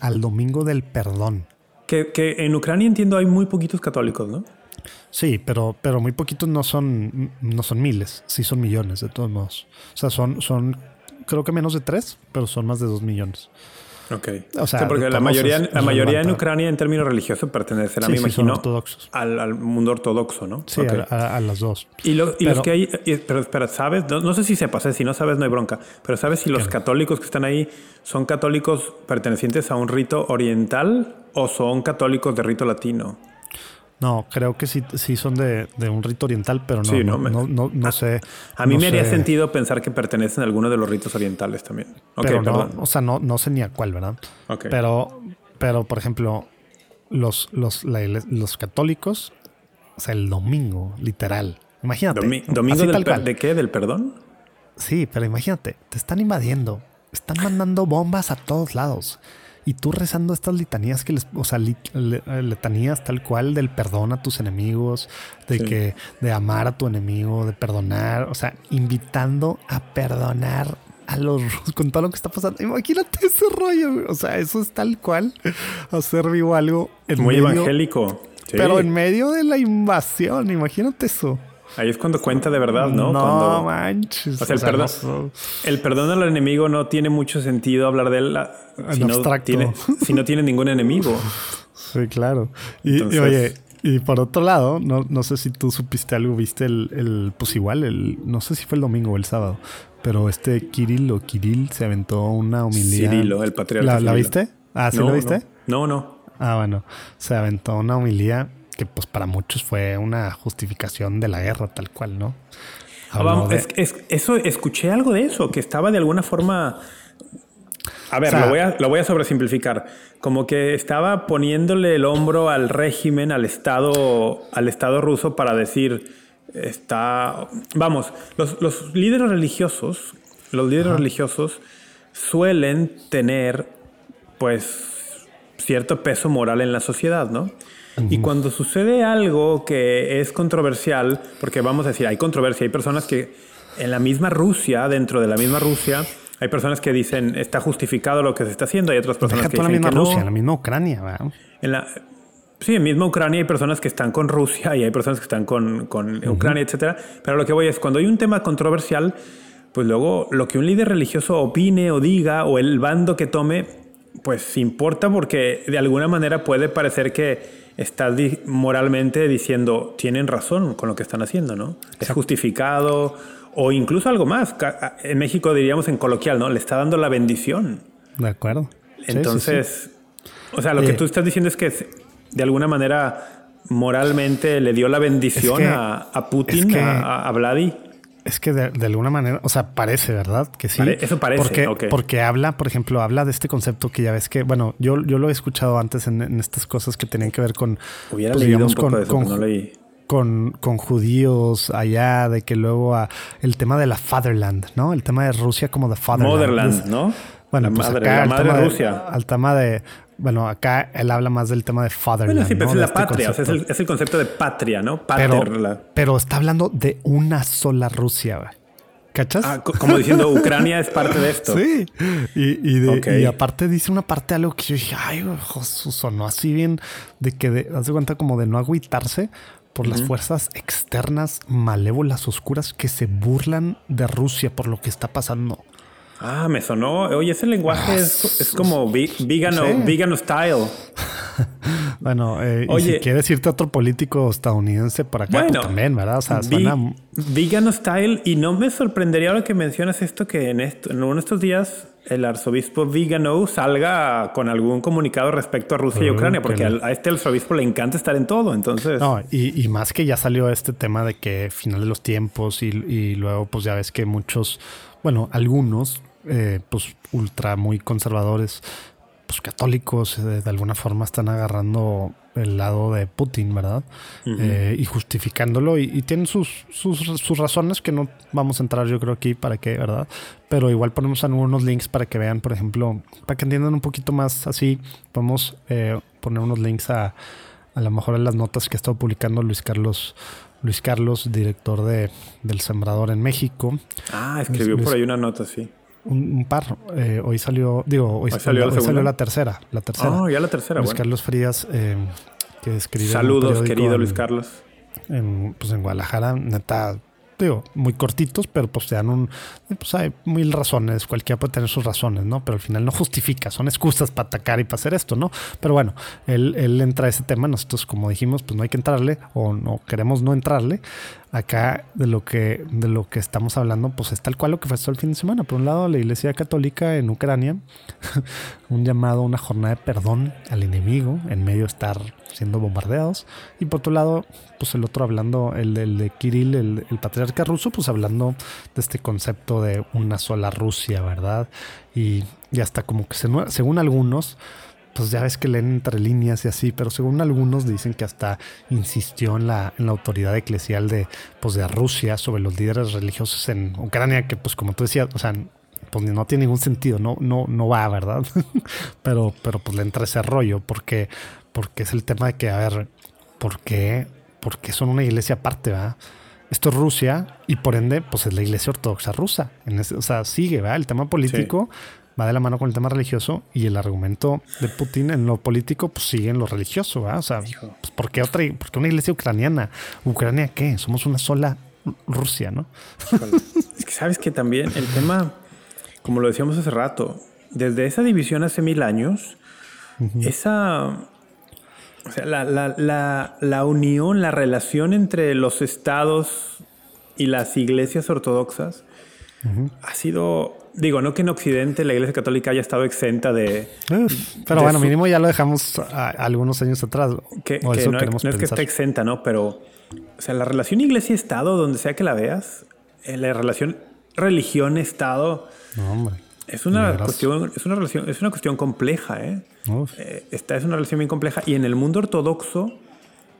Al, domingo del perdón. Que, que, en Ucrania entiendo hay muy poquitos católicos, ¿no? Sí, pero, pero muy poquitos no son, no son miles, sí son millones de todos modos. O sea, son, son creo que menos de tres, pero son más de dos millones. Ok. O sea, porque la mayoría, la mayoría en Ucrania en términos religiosos pertenecerá, me imagino, ortodoxos. Al, mundo ortodoxo, ¿no? Sí, a, las dos. Y, los que hay, pero espera, ¿sabes? No, sé si sepas, ¿eh? si no sabes no hay bronca, pero ¿sabes si los católicos que están ahí son católicos pertenecientes a un rito oriental o son católicos de rito latino? No, creo que sí, sí son de, un rito oriental, pero no, no, no, sé. A mí me haría sentido pensar que pertenecen a alguno de los ritos orientales también. pero no, o sea, no, no sé ni a cuál, ¿verdad? Pero, pero, por ejemplo, los, los, los católicos, o sea, el domingo, literal. Imagínate. ¿Domingo del de qué? ¿Del perdón? Sí, pero imagínate, te están invadiendo, están mandando bombas a todos lados. Y tú rezando estas litanías que les, o sea, letanías tal cual del perdón a tus enemigos, de que, de amar a tu enemigo, de perdonar, o sea, invitando a perdonar a los con todo lo que está pasando. Imagínate ese rollo, o sea, eso es tal cual hacer vivo algo muy evangélico. Pero en medio de la invasión, imagínate eso. Ahí es cuando cuenta de verdad, ¿no? No manches. O sea, el, perdón, el perdón al enemigo no tiene mucho sentido hablar de él si no, tiene, si no tiene ningún enemigo. Sí, claro. Y, oye, y por otro lado, no, no sé si tú supiste algo, viste el, el, pues igual, el, no sé si fue el domingo o el sábado, pero este Kirill o Kirill se aventó una humildad. Cirilo, el patriarca. ¿La, viste? Ah, ¿sí lo viste? No, no. Ah, bueno, se aventó una humildad que pues para muchos fue una justificación de la guerra tal cual, ¿no? Ah, eso, escuché algo de eso, que estaba de alguna forma... A ver, lo, voy a, lo voy a sobresimplificar. Como que estaba poniéndole el hombro al régimen, al Estado, al Estado ruso para decir, está... Vamos, los, líderes religiosos, los líderes religiosos suelen tener, pues, cierto peso moral en la sociedad, ¿no? Y cuando sucede algo que es controversial, porque vamos a decir, hay controversia, hay personas que en la misma Rusia, dentro de la misma Rusia, hay personas que dicen está justificado lo que se está haciendo, hay otras personas que dicen la misma que Rusia, en la misma Ucrania, ¿verdad? En la, sí, en misma Ucrania hay personas que están con Rusia y hay personas que están con, con Ucrania, etcétera. Pero lo que voy es, cuando hay un tema controversial, pues luego lo que un líder religioso opine o diga o el bando que tome, pues importa porque de alguna manera puede parecer que estás moralmente diciendo, tienen razón con lo que están haciendo, ¿no? Es justificado o incluso algo más. En México diríamos en coloquial, ¿no? Le está dando la bendición. De acuerdo. Entonces, o sea, lo que tú estás diciendo es que de alguna manera moralmente le dio la bendición a, Putin, a, a Vladi. Es que de, alguna manera, o sea, parece, ¿verdad? Que sí. eso parece. Porque, porque habla, por ejemplo, habla de este concepto que ya ves que, bueno, yo, yo lo he escuchado antes en, estas cosas que tenían que ver con. Hubiera pues, leído un poco con, de eso, con, no leí. Con, con, judíos allá, de que luego el tema de la fatherland, ¿no? El tema de Rusia como de fatherland. Motherland, ¿no? Bueno, pues acá el tema de Rusia. al tema de. Bueno, acá él habla más del tema de fatherland. Bueno, sí, pero es la este patria. O sea, es, el, concepto de patria, ¿no? Pero, pero, está hablando de una sola Rusia, güey. ¿Cachas? Ah, como diciendo, Ucrania es parte de esto. Sí. Y, aparte dice una parte algo que yo dije, ay, sonó así bien, de que, de, haz de cuenta como de no agüitarse por las fuerzas externas malévolas, oscuras, que se burlan de Rusia por lo que está pasando. Ah, me sonó. Oye, ese lenguaje ah, es, como vegano, style. bueno, eh, y si quieres irte a otro político estadounidense por acá, pues también, ¿verdad? O sea, suena... Vegano style. Y no me sorprendería ahora que mencionas esto, que en, esto, en uno de estos días el arzobispo Vigano salga con algún comunicado respecto a Rusia y Ucrania, porque a este arzobispo le encanta estar en todo, entonces... No, y, más que ya salió este tema de que final de los tiempos y, y luego pues ya ves que muchos, bueno, algunos eh, pues ultra muy conservadores, pues católicos, eh, de alguna forma están agarrando el lado de Putin, ¿verdad? Eh, y justificándolo y, tienen sus, sus, razones que no vamos a entrar yo creo aquí para qué, ¿verdad? Pero igual ponemos algunos links para que vean, por ejemplo, para que entiendan un poquito más así, podemos poner unos links a a lo mejor en las notas que ha estado publicando Luis Carlos Luis Carlos, director de, del Sembrador en México. Ah, escribió por ahí una nota, sí un, par. Eh, hoy salió, digo, hoy, salió, la tercera. La tercera. Oh, ya la tercera. Luis Carlos Frías, eh, que escribe. Saludos, querido Luis Carlos. En, pues en Guadalajara, neta, digo, muy cortitos, pero pues te dan un, pues hay mil razones, cualquiera puede tener sus razones, ¿no? Pero al final no justifica, son excusas para atacar y para hacer esto, ¿no? Pero bueno, él, él entra a ese tema, nosotros como dijimos, pues no hay que entrarle o no queremos no entrarle, acá de lo que de lo que estamos hablando, pues es tal cual lo que pasó el fin de semana. Por un lado, la Iglesia Católica en Ucrania, un llamado, una jornada de perdón al enemigo en medio de estar siendo bombardeados. Y por otro lado, pues el otro hablando, el, de Kirill, el, patriarca ruso, pues hablando de este concepto de una sola Rusia, ¿verdad? Y, y hasta como que según algunos, pues ya ves que leen entre líneas y así, pero según algunos dicen que hasta insistió en la, en la autoridad eclesial de, pues de Rusia sobre los líderes religiosos en Ucrania, que pues como tú decías, o sea, pues no tiene ningún sentido, no, no, no va, ¿verdad? pero, pero pues le entra ese rollo, porque, porque es el tema de que, a ver, ¿por qué? Porque son una iglesia aparte, ¿verdad? Esto es Rusia y por ende, pues es la iglesia ortodoxa rusa. En ese, o sea, sigue, ¿verdad? El tema político va de la mano con el tema religioso y el argumento de Putin en lo político pues sigue en lo religioso, ¿verdad? O sea, pues, ¿por, qué otra, ¿por una iglesia ucraniana? ¿Ucrania qué? Somos una sola Rusia, ¿no? es que sabes que también el tema, como lo decíamos hace rato, desde esa división hace mil años, esa... O sea, la, la, la unión, la relación entre los estados y las iglesias ortodoxas ha sido Digo, no que en Occidente la Iglesia Católica haya estado exenta de. pero bueno, mínimo ya lo dejamos algunos años atrás. Que, no, es que esté exenta, ¿no? Pero, o sea, la relación Iglesia-Estado, donde sea que la veas, eh, la relación religión-Estado. Es una cuestión, es una relación, es una cuestión compleja, ¿eh? ¿eh? Esta es una relación bien compleja. Y en el mundo ortodoxo,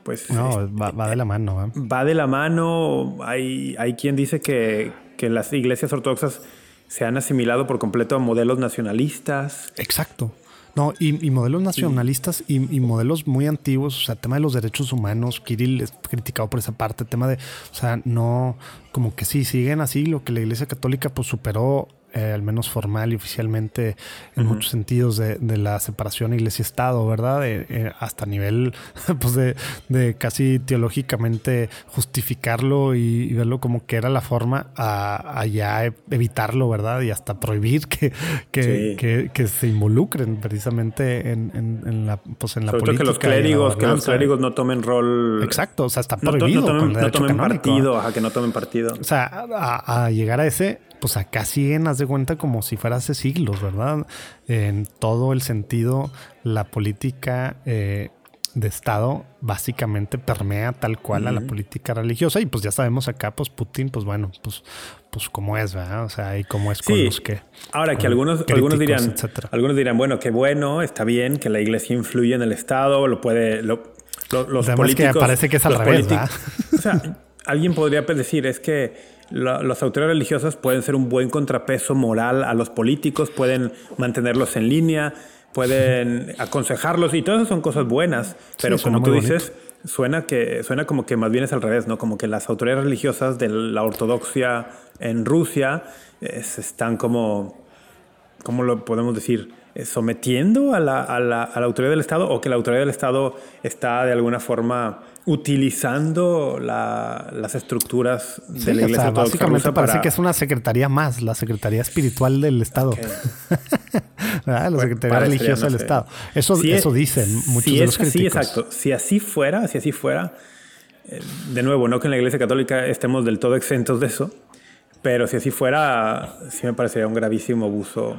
pues. No, va, de la mano. ¿eh? Va de la mano. Hay, hay quien dice que, que las iglesias ortodoxas se han asimilado por completo a modelos nacionalistas. Exacto. No, y, modelos nacionalistas y, modelos muy antiguos, o sea, tema de los derechos humanos, Kirill es criticado por esa parte, tema de, o sea, no, como que sí, siguen así, lo que la Iglesia Católica pues superó eh, al menos formal y oficialmente en muchos sentidos de, la separación iglesia-estado, ¿verdad? Eh, hasta a nivel pues de, casi teológicamente justificarlo y, verlo como que era la forma a, ya evitarlo, ¿verdad? Y hasta prohibir que, que, se involucren precisamente en, la, pues en la política. que los clérigos, que los clérigos no tomen rol. Exacto, o sea, está prohibido. No, tomen, partido, a que no tomen partido. O sea, a llegar a ese pues acá siguen, haz de cuenta, como si fuera hace siglos, ¿verdad? En todo el sentido, la política eh, de Estado básicamente permea tal cual a la política religiosa. Y pues ya sabemos acá, pues Putin, pues bueno, pues, pues cómo es, ¿verdad? O sea, y cómo es con los que. Ahora que algunos, algunos dirían, algunos dirán, bueno, qué bueno, está bien que la iglesia influye en el Estado, lo puede. Lo, los políticos, que parece que es al revés, ¿verdad? O sea, alguien podría decir, es que las autoridades religiosas pueden ser un buen contrapeso moral a los políticos, pueden mantenerlos en línea, pueden aconsejarlos y todas esas son cosas buenas. Pero como tú dices, suena que suena como que más bien es al revés, ¿no? Como que las autoridades religiosas de la ortodoxia en Rusia están como, ¿cómo lo podemos decir? Eh, sometiendo a la, a, la, a la, autoridad del Estado o que la autoridad del Estado está de alguna forma utilizando la, las estructuras de la Iglesia o sea, Básicamente parece que es una secretaría más, la Secretaría Espiritual del Estado. la Secretaría Religiosa del Estado. Eso, eso dicen muchos de los críticos. Sí, exacto. Si así fuera, si así fuera, eh, de nuevo, no que en la Iglesia Católica estemos del todo exentos de eso, pero si así fuera, sí me parecería un gravísimo abuso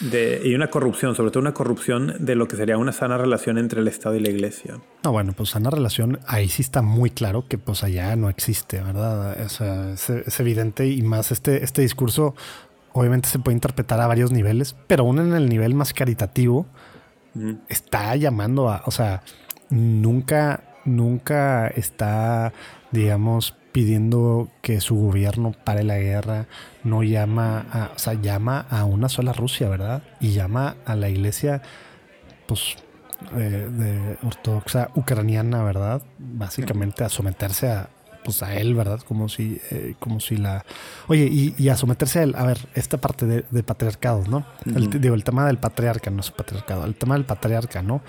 de, y una corrupción, sobre todo una corrupción de lo que sería una sana relación entre el Estado y la Iglesia. No, bueno, pues sana relación, ahí sí está muy claro que pues allá no existe, ¿verdad? es, evidente y más este, este discurso obviamente se puede interpretar a varios niveles, pero uno en el nivel más caritativo está llamando a, o sea, nunca, nunca está, digamos, pidiendo que su gobierno pare la guerra, no llama a, o sea, llama a una sola Rusia, ¿verdad? Y llama a la iglesia, pues, eh, de ortodoxa ucraniana, ¿verdad? Básicamente a someterse a, pues a él, ¿verdad? Como si, eh, como si la... Oye, y, a someterse a él, a ver, esta parte de, patriarcado, ¿no? el, digo, el tema del patriarca, no es patriarcado, el tema del patriarca, ¿no?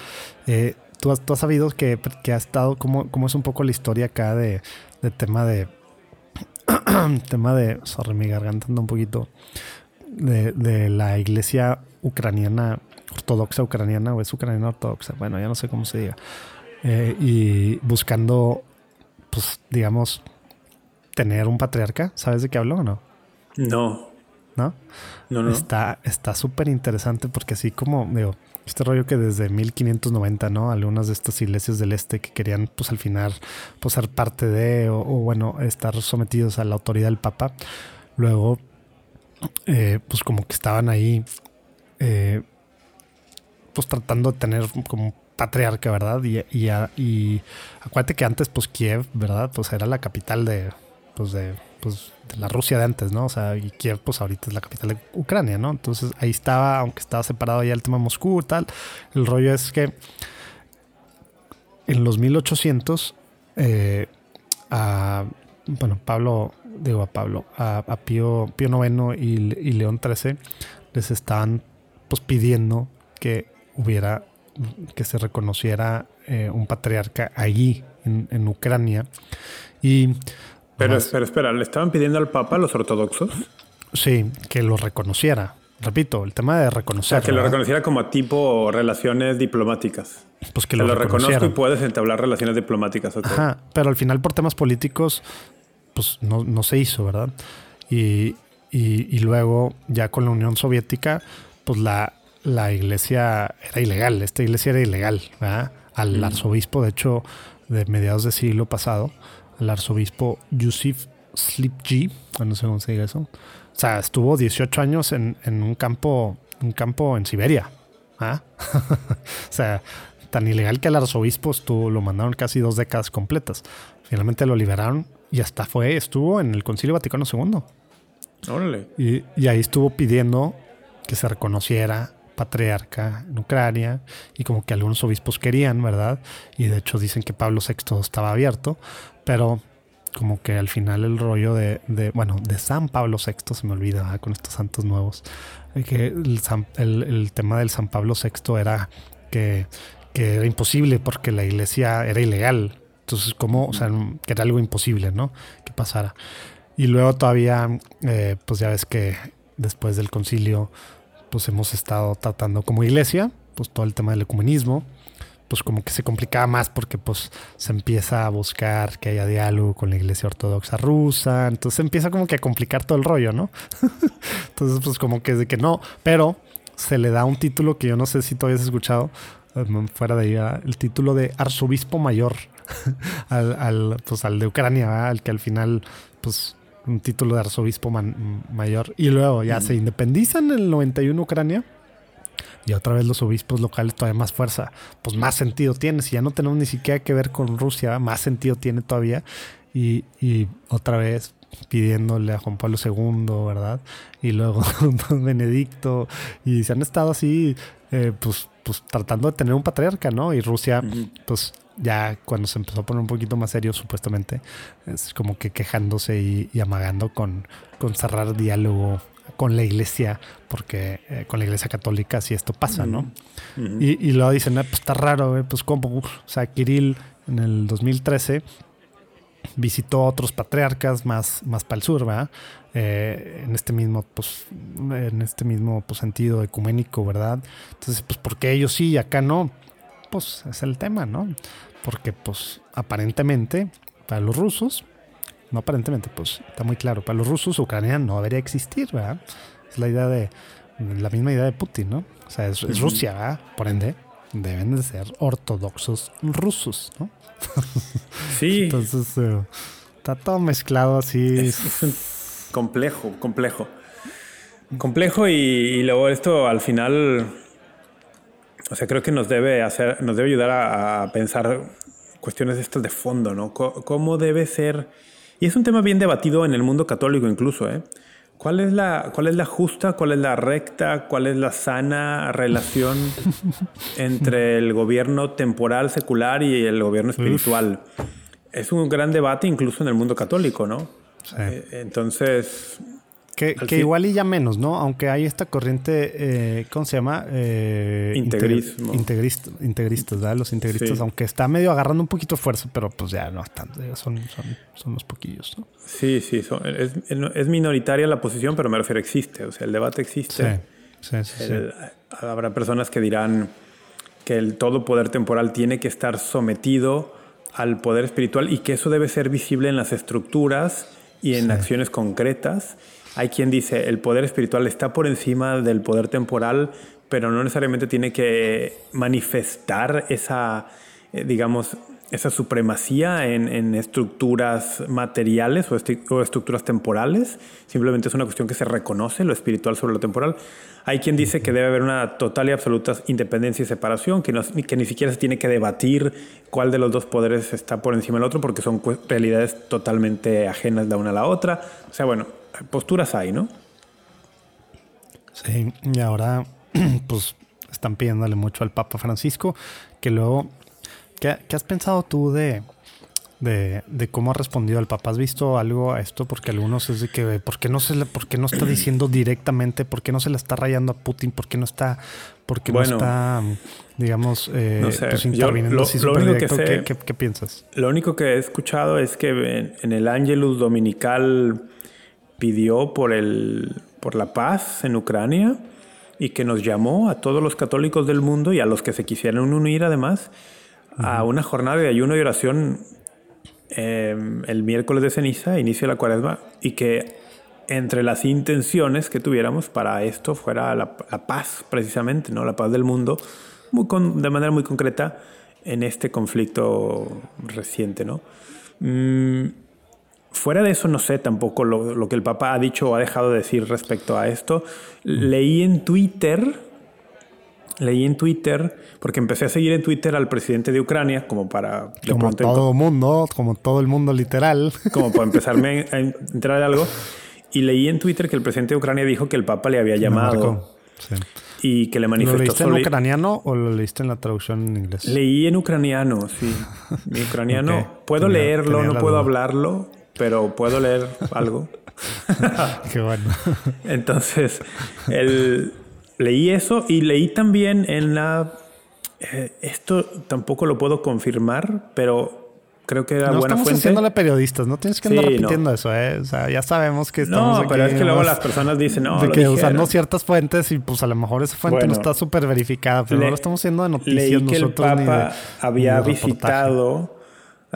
Eh, tú, has, tú has sabido que, que ha estado, como, como es un poco la historia acá de, de tema de. tema de. Sorry, mi garganta anda un poquito. De, de, la iglesia ucraniana, ortodoxa ucraniana, o es ucraniana ortodoxa, bueno, ya no sé cómo se diga. Eh, y buscando, pues, digamos, tener un patriarca. ¿Sabes de qué hablo o no? No. ¿No? No, no. Está súper interesante porque así como, digo, este rollo que desde 1590, ¿no? Algunas de estas iglesias del este que querían, pues al final, pues ser parte de, o, bueno, estar sometidos a la autoridad del Papa. Luego, eh, pues como que estaban ahí, eh, pues tratando de tener como patriarca, ¿verdad? Y, y, y acuérdate que antes, pues Kiev, ¿verdad? Pues era la capital de, pues de pues, la Rusia de antes, ¿no? O sea, y Kiev, pues ahorita es la capital de Ucrania, ¿no? Entonces ahí estaba, aunque estaba separado ya el tema de Moscú y tal, el rollo es que en los 1800, eh, a, bueno, Pablo, digo a Pablo, a, Pío, Pío IX y, León XIII les estaban pues pidiendo que hubiera, que se reconociera eh, un patriarca allí en, en Ucrania. Y pero, espera, ¿le estaban pidiendo al Papa los ortodoxos? Sí, que lo reconociera. Repito, el tema de reconocer. O sea, que lo reconociera como tipo relaciones diplomáticas. Pues que lo, lo reconozco y puedes entablar relaciones diplomáticas. Ajá, pero al final por temas políticos, pues no, se hizo, ¿verdad? Y, y, luego, ya con la Unión Soviética, pues la, la iglesia era ilegal. Esta iglesia era ilegal, ¿verdad? Al mm. arzobispo, de hecho, de mediados del siglo pasado, el arzobispo Yusuf Slipji, no sé cómo se diga eso. O sea, estuvo 18 años en, un campo, un campo en Siberia. ¿ah? o sea, tan ilegal que el arzobispo estuvo, lo mandaron casi dos décadas completas. Finalmente lo liberaron y hasta fue, estuvo en el Concilio Vaticano II. Órale. Y, y ahí estuvo pidiendo que se reconociera patriarca en Ucrania y como que algunos obispos querían, ¿verdad? Y de hecho dicen que Pablo VI estaba abierto, pero como que al final el rollo de, bueno, de San Pablo VI se me olvida con estos santos nuevos, eh, que el, tema del San Pablo VI era que, era imposible porque la iglesia era ilegal. Entonces, como, o sea, que era algo imposible, ¿no? Que pasara. Y luego todavía, eh, pues ya ves que después del concilio, pues hemos estado tratando como iglesia, pues todo el tema del ecumenismo, pues como que se complicaba más porque pues se empieza a buscar que haya diálogo con la iglesia ortodoxa rusa, entonces se empieza como que a complicar todo el rollo, ¿no? entonces pues como que es de que no, pero se le da un título que yo no sé si todavía has escuchado, um, fuera de ahí, el título de arzobispo mayor al, pues al de Ucrania, al que al final pues un título de arzobispo mayor y luego ya se independizan en el 91 Ucrania y otra vez los obispos locales todavía más fuerza, pues más sentido tiene. Si ya no tenemos ni siquiera que ver con Rusia, más sentido tiene todavía. Y, otra vez, pidiéndole a Juan Pablo II, ¿verdad? Y luego Benedicto, y se han estado así, eh, pues, pues tratando de tener un patriarca, ¿no? Y Rusia, pues ya cuando se empezó a poner un poquito más serio, supuestamente, es como que quejándose y, amagando con, con cerrar diálogo con la iglesia, porque eh, con la iglesia católica si esto pasa, ¿no? y, y, luego dicen, pues está raro, pues como, o sea, Kirill en el 2013 visitó a otros patriarcas más, más para el sur, ¿verdad? Eh, en este mismo, pues, en este mismo pues, sentido ecuménico, ¿verdad? Entonces, pues, porque ellos sí y acá no? Pues es el tema, ¿no? Porque, pues, aparentemente, para los rusos, no aparentemente, pues está muy claro, para los rusos Ucrania no debería existir, ¿verdad? Es la idea de, la misma idea de Putin, ¿no? O sea, es, Rusia, ¿verdad? Por ende, deben de ser ortodoxos rusos, ¿no? Sí. Entonces, eh, está todo mezclado así. Es, complejo, complejo. Complejo y, luego esto al final, o sea, creo que nos debe hacer, nos debe ayudar a, pensar cuestiones estas de fondo, ¿no? ¿Cómo debe ser? Y es un tema bien debatido en el mundo católico incluso, ¿eh? ¿Cuál es, la, ¿Cuál es la justa, cuál es la recta, cuál es la sana relación entre el gobierno temporal, secular y el gobierno espiritual? Es un gran debate incluso en el mundo católico, ¿no? Sí. Eh, entonces, que, igual y ya menos, ¿no? Aunque hay esta corriente, eh, ¿cómo se llama? Eh, Integrismo. integristas, ¿verdad? Los integristas, aunque está medio agarrando un poquito fuerza, pero pues ya no están, son, son, son los poquillos, ¿no? Sí, sí, es, minoritaria la posición, pero me refiero, existe, o sea, el debate existe. Sí, sí, sí, Habrá personas que dirán que el todo poder temporal tiene que estar sometido al poder espiritual y que eso debe ser visible en las estructuras y en acciones concretas hay quien dice el poder espiritual está por encima del poder temporal, pero no necesariamente tiene que manifestar esa, eh, digamos, esa supremacía en, estructuras materiales o, estructuras temporales. Simplemente es una cuestión que se reconoce lo espiritual sobre lo temporal. Hay quien dice que debe haber una total y absoluta independencia y separación, que, que ni siquiera se tiene que debatir cuál de los dos poderes está por encima del otro, porque son realidades totalmente ajenas la una a la otra. O sea, bueno, posturas hay, ¿no? Sí, y ahora pues están pidiéndole mucho al Papa Francisco, que luego, ¿qué, has pensado tú de, de, cómo ha respondido el Papa? ¿Has visto algo a esto? Porque algunos es de que, ¿por qué no, se le, por qué no está diciendo directamente? ¿Por qué no se le está rayando a Putin? ¿Por qué no está, por qué no está, digamos, eh, pues interviniendo así directo? ¿Qué, piensas? Lo único que he escuchado es que en, en el Angelus Dominical pidió por, el, por la paz en Ucrania y que nos llamó a todos los católicos del mundo y a los que se quisieran unir además a una jornada de ayuno y oración em, el miércoles de ceniza, inicio de la cuaresma, y que entre las intenciones que tuviéramos para esto fuera la, paz precisamente, ¿no? la paz del mundo, muy de manera muy concreta en este conflicto reciente. ¿no? Mm, Fuera de eso, no sé tampoco lo, que el Papa ha dicho o ha dejado de decir respecto a esto. Leí en Twitter, leí en Twitter, porque empecé a seguir en Twitter al presidente de Ucrania, como para... como todo el mundo, como todo el mundo literal. Como para empezarme a entrar de algo. Y leí en Twitter que el presidente de Ucrania dijo que el Papa le había llamado. Y que le manifestó. ¿Lo leíste en ucraniano o lo leíste en la traducción en inglés? Leí en ucraniano, sí. Mi ucraniano. Puedo leerlo, no puedo hablarlo pero puedo leer algo. Qué bueno. Entonces, leí eso y leí también en la... Eh, esto tampoco lo puedo confirmar, pero creo que era no buena estamos haciéndole periodistas, no tienes que andar repitiendo eso, ¿eh? O sea, ya sabemos que estamos No, pero es que luego las personas dicen, no, de que usando ciertas fuentes y pues a lo mejor esa fuente no está súper verificada, pero no lo estamos haciendo de noticias leí que el Papa había visitado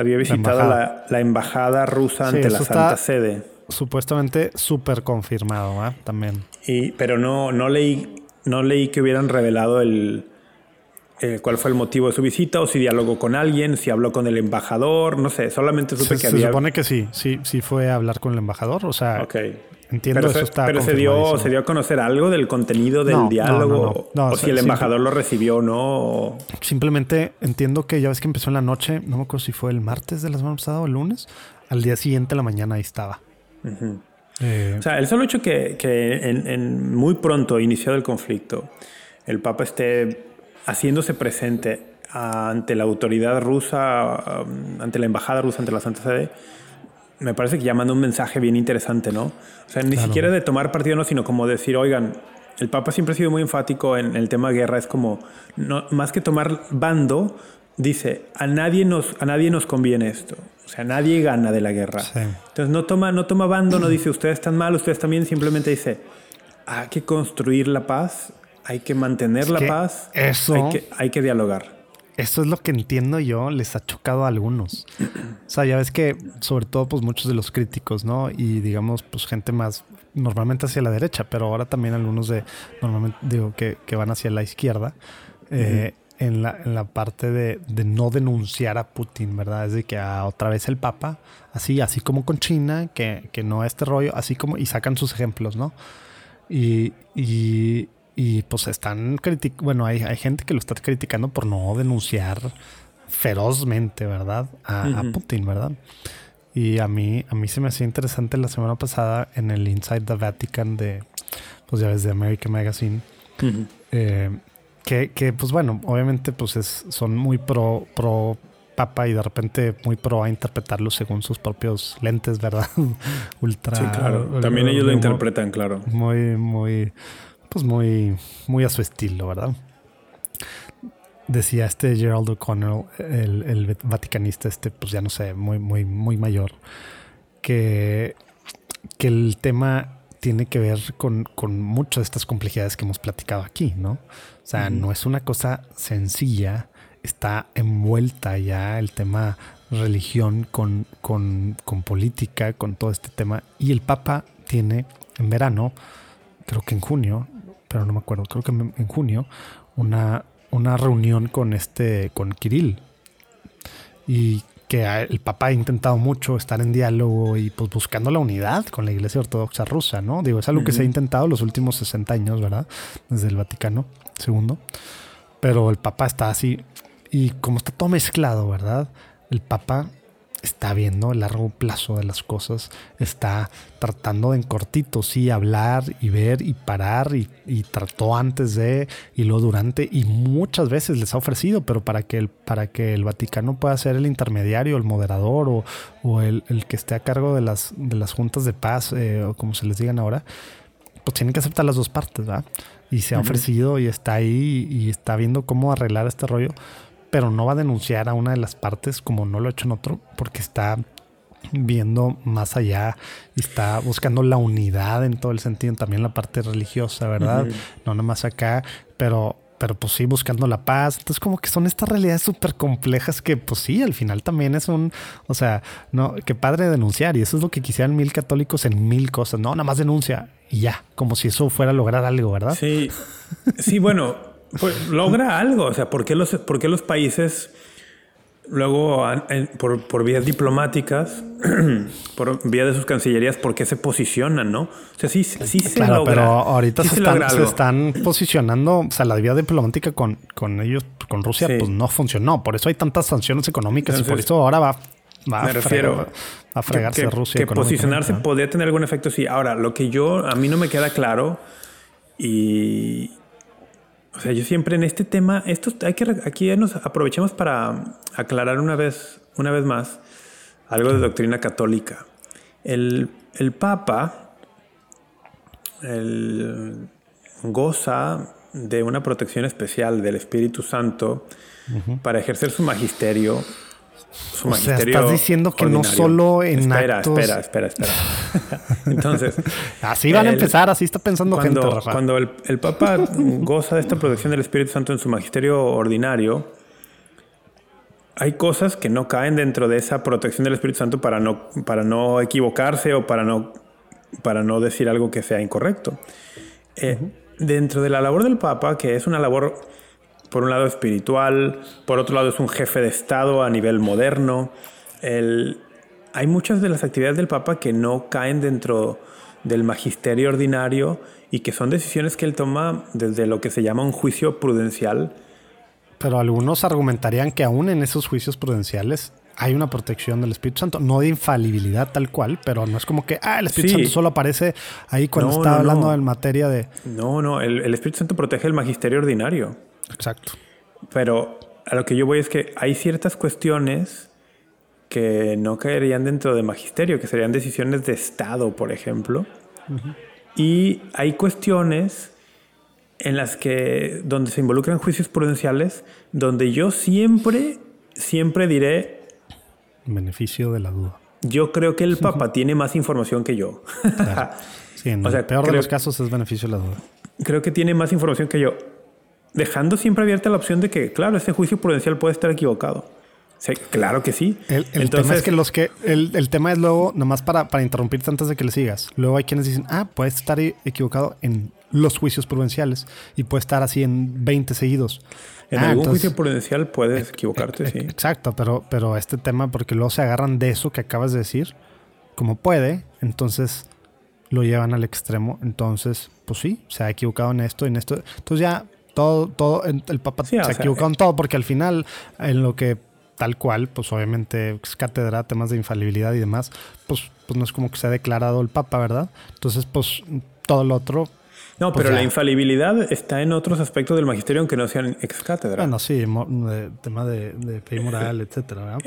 había visitado la embajada, rusa ante la Santa Sede. Supuestamente súper confirmado, ¿eh? También. Y, pero no, no, leí, no leí que hubieran revelado el, cuál fue el motivo de su visita o si dialogó con alguien, si habló con el embajador, no sé, solamente supe que había... Se supone que sí, sí, sí fue a hablar con el embajador, o sea, okay. Entiendo pero eso está Pero se dio, se dio a conocer algo del contenido del diálogo, o si el embajador lo recibió o no. Simplemente entiendo que ya ves que empezó en la noche, no me acuerdo si fue el martes de la semana pasada o el lunes, al día siguiente, la mañana ahí estaba. Eh, o sea, el solo hecho que, que en, muy pronto, iniciado el conflicto, el Papa esté haciéndose presente ante la autoridad rusa, um, ante la embajada rusa, ante la Santa Sede, me parece que ya manda un mensaje bien interesante, ¿no? O sea, ni siquiera de tomar partido, no, sino como decir, oigan, el Papa siempre ha sido muy enfático en el tema guerra, es como, no, más que tomar bando, dice, a nadie, nos, a nadie nos conviene esto. O sea, nadie gana de la guerra. Entonces no toma, no toma bando, no dice, ustedes están mal, ustedes también, simplemente dice, hay que construir la paz, hay que mantener la paz, eso... hay, que, hay que dialogar. Eso es lo que entiendo yo, les ha chocado a algunos. O sea, ya ves que, sobre todo, pues muchos de los críticos, ¿no? Y digamos, pues gente más normalmente hacia la derecha, pero ahora también algunos de, normalmente digo, que, que van hacia la izquierda, eh, en, la, en, la, parte de, de, no denunciar a Putin, ¿verdad? Es de que a otra vez el Papa, así, así como con China, que, que no este rollo, así como, y sacan sus ejemplos, ¿no? Y, y, y pues están criticando, bueno, hay, hay, gente que lo está criticando por no denunciar ferozmente, ¿verdad? A, Putin, ¿verdad? Y a mí, a mí se me hacía interesante la semana pasada en el Inside the Vatican de, pues ya ves, de American Magazine, eh, que, que, pues bueno, obviamente pues es, son muy pro, pro papa y de repente muy pro a interpretarlo según sus propios lentes, ¿verdad? Ultra. Sí, claro. También ellos lo interpretan, claro. Muy, muy pues muy, muy a su estilo, ¿verdad? Decía este Gerald O'Connell, el, vaticanista, este, pues ya no sé, muy, muy, muy mayor, que, que el tema tiene que ver con, muchas de estas complejidades que hemos platicado aquí, ¿no? O sea, no es una cosa sencilla, está envuelta ya el tema religión con, con, con política, con todo este tema. Y el Papa tiene en verano, creo que en junio, pero no me acuerdo, creo que en junio, una, una reunión con este, con Kirill. Y que el Papa ha intentado mucho estar en diálogo y pues buscando la unidad con la Iglesia Ortodoxa rusa, ¿no? Digo, es algo que se ha intentado los últimos 60 años, ¿verdad? Desde el Vaticano II. Pero el Papa está así, y como está todo mezclado, ¿verdad? El Papa está viendo el largo plazo de las cosas, está tratando en cortito, sí, hablar y ver y parar y, trató antes de y luego durante y muchas veces les ha ofrecido, pero para que el, para que el Vaticano pueda ser el intermediario, el moderador o, el, que esté a cargo de las, de las juntas de paz eh, o como se les digan ahora, pues tienen que aceptar las dos partes, ¿verdad? Y se ha ofrecido y está ahí y está viendo cómo arreglar este rollo pero no va a denunciar a una de las partes como no lo ha hecho en otro, porque está viendo más allá y está buscando la unidad en todo el sentido, también la parte religiosa, ¿verdad? No nada más acá, pero pero pues sí, buscando la paz. Entonces, como que son estas realidades súper complejas que, pues sí, al final también es un, o sea, no, qué padre denunciar. Y eso es lo que quisieran mil católicos en mil cosas. No, nada más denuncia y ya, como si eso fuera a lograr algo, ¿verdad? Sí, sí, bueno, pues logra algo. O sea, ¿por qué los, por los países luego, por, por, vías diplomáticas, por vía de sus cancillerías, por qué se posicionan, no? O sea, sí, sí se claro, pero ahorita se, están, posicionando, o sea, la vía diplomática con, con ellos, con Rusia, pues no funcionó. Por eso hay tantas sanciones económicas y por eso ahora va Va me refiero a fregarse que, Rusia. Que posicionarse podría tener algún efecto, sí. Ahora, lo que yo, a mí no me queda claro y, o sea, yo siempre en este tema, esto hay que aquí nos aprovechemos para aclarar una vez, una vez más algo de doctrina católica. El, Papa goza de una protección especial del Espíritu Santo para ejercer su magisterio su o sea, estás diciendo que no solo en espera, Espera, espera, espera. Entonces... así van a empezar, así está pensando cuando, gente, Cuando el, el Papa goza de esta protección del Espíritu Santo en su magisterio ordinario, hay cosas que no caen dentro de esa protección del Espíritu Santo para no, para no equivocarse o para no, para no decir algo que sea incorrecto. Eh, dentro de la labor del Papa, que es una labor por un lado espiritual, por otro lado es un jefe de Estado a nivel moderno. hay muchas de las actividades del Papa que no caen dentro del magisterio ordinario y que son decisiones que él toma desde lo que se llama un juicio prudencial. Pero algunos argumentarían que aún en esos juicios prudenciales hay una protección del Espíritu Santo, no de infalibilidad tal cual, pero no es como que, ah, el Espíritu Santo solo aparece ahí cuando está hablando en materia de... No, no, el, el, Espíritu Santo protege el magisterio ordinario. Exacto. Pero a lo que yo voy es que hay ciertas cuestiones que no caerían dentro de magisterio, que serían decisiones de Estado, por ejemplo. Y hay cuestiones en las que, donde se involucran juicios prudenciales, donde yo siempre, siempre diré... Beneficio de la duda. Yo creo que el Papa tiene más información que yo. Sí, en el peor de los casos es beneficio de la duda. Creo que tiene más información que yo. Dejando siempre abierta la opción de que, claro, ese juicio prudencial puede estar equivocado. Sí, claro que sí. El, tema es que los que. El, tema es luego, nomás para, para interrumpirte antes de que le sigas. Luego hay quienes dicen, ah, puede estar equivocado en los juicios prudenciales y puede estar así en 20 seguidos. En ah, algún juicio prudencial puedes equivocarte, sí. Exacto, pero, pero este tema, porque luego se agarran de eso que acabas de decir, como puede, entonces lo llevan al extremo. Entonces, pues sí, se ha equivocado en esto, en esto. Entonces ya todo, todo, el Papa se ha equivocado en todo, porque al final, en lo que tal cual, pues obviamente es cátedra, temas de infalibilidad y demás, pues, pues no es como que se ha declarado el Papa, ¿verdad? Entonces, pues todo lo otro. No, pues pero la infalibilidad está en otros aspectos del magisterio, aunque no sean ex cátedra. Bueno, sí, tema de, de fe moral, etcétera.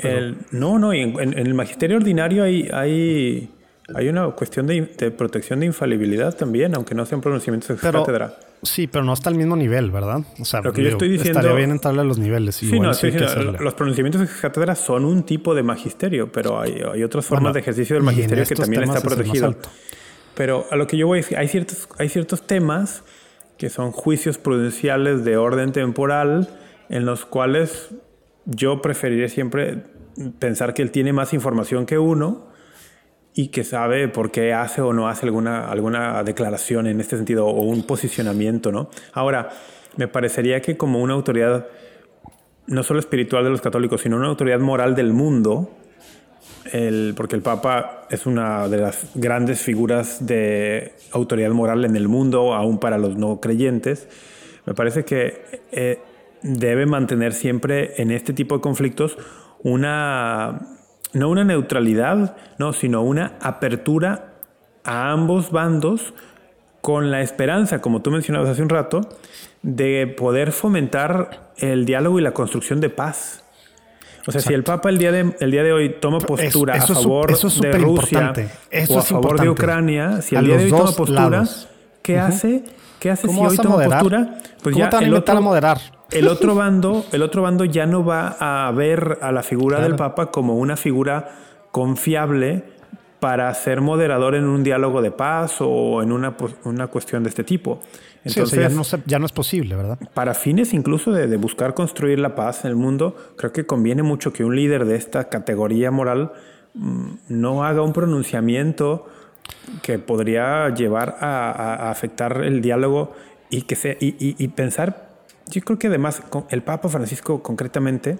no, no, en, en, el magisterio ordinario hay, hay, hay una cuestión de, de, protección de infalibilidad también, aunque no sean pronunciamientos ex cátedra. Sí, pero no está al mismo nivel, ¿verdad? O sea, lo que yo estoy diciendo. Estaría bien entrarle a los niveles. Sí, no, sí los pronunciamientos de cátedra son un tipo de magisterio, pero hay, hay otras formas de ejercicio del magisterio que también está protegido. Pero a lo que yo voy a decir, hay ciertos, hay ciertos temas que son juicios prudenciales de orden temporal en los cuales yo preferiría siempre pensar que él tiene más información que uno y que sabe por qué hace o no hace alguna, alguna declaración en este sentido o un posicionamiento, ¿no? Ahora, me parecería que como una autoridad, no solo espiritual de los católicos, sino una autoridad moral del mundo, el, porque el Papa es una de las grandes figuras de autoridad moral en el mundo, aún para los no creyentes, me parece que eh, debe mantener siempre en este tipo de conflictos una no una neutralidad, no, sino una apertura a ambos bandos con la esperanza, como tú mencionabas hace un rato, de poder fomentar el diálogo y la construcción de paz. O sea, si el Papa el día de, el día de hoy toma postura a favor de Rusia o a favor de Ucrania, si el día de hoy toma postura, ¿qué hace? ¿Qué hace si hoy toma postura? Pues ya el otro, a moderar? El otro bando, el otro bando ya no va a ver a la figura del Papa como una figura confiable para ser moderador en un diálogo de paz o en una, una cuestión de este tipo. Entonces, ya, no ya, no es posible, ¿verdad? Para fines incluso de, de, buscar construir la paz en el mundo, creo que conviene mucho que un líder de esta categoría moral mm, no haga un pronunciamiento que podría llevar a, afectar el diálogo y, que se, y, y pensar yo creo que además el Papa Francisco concretamente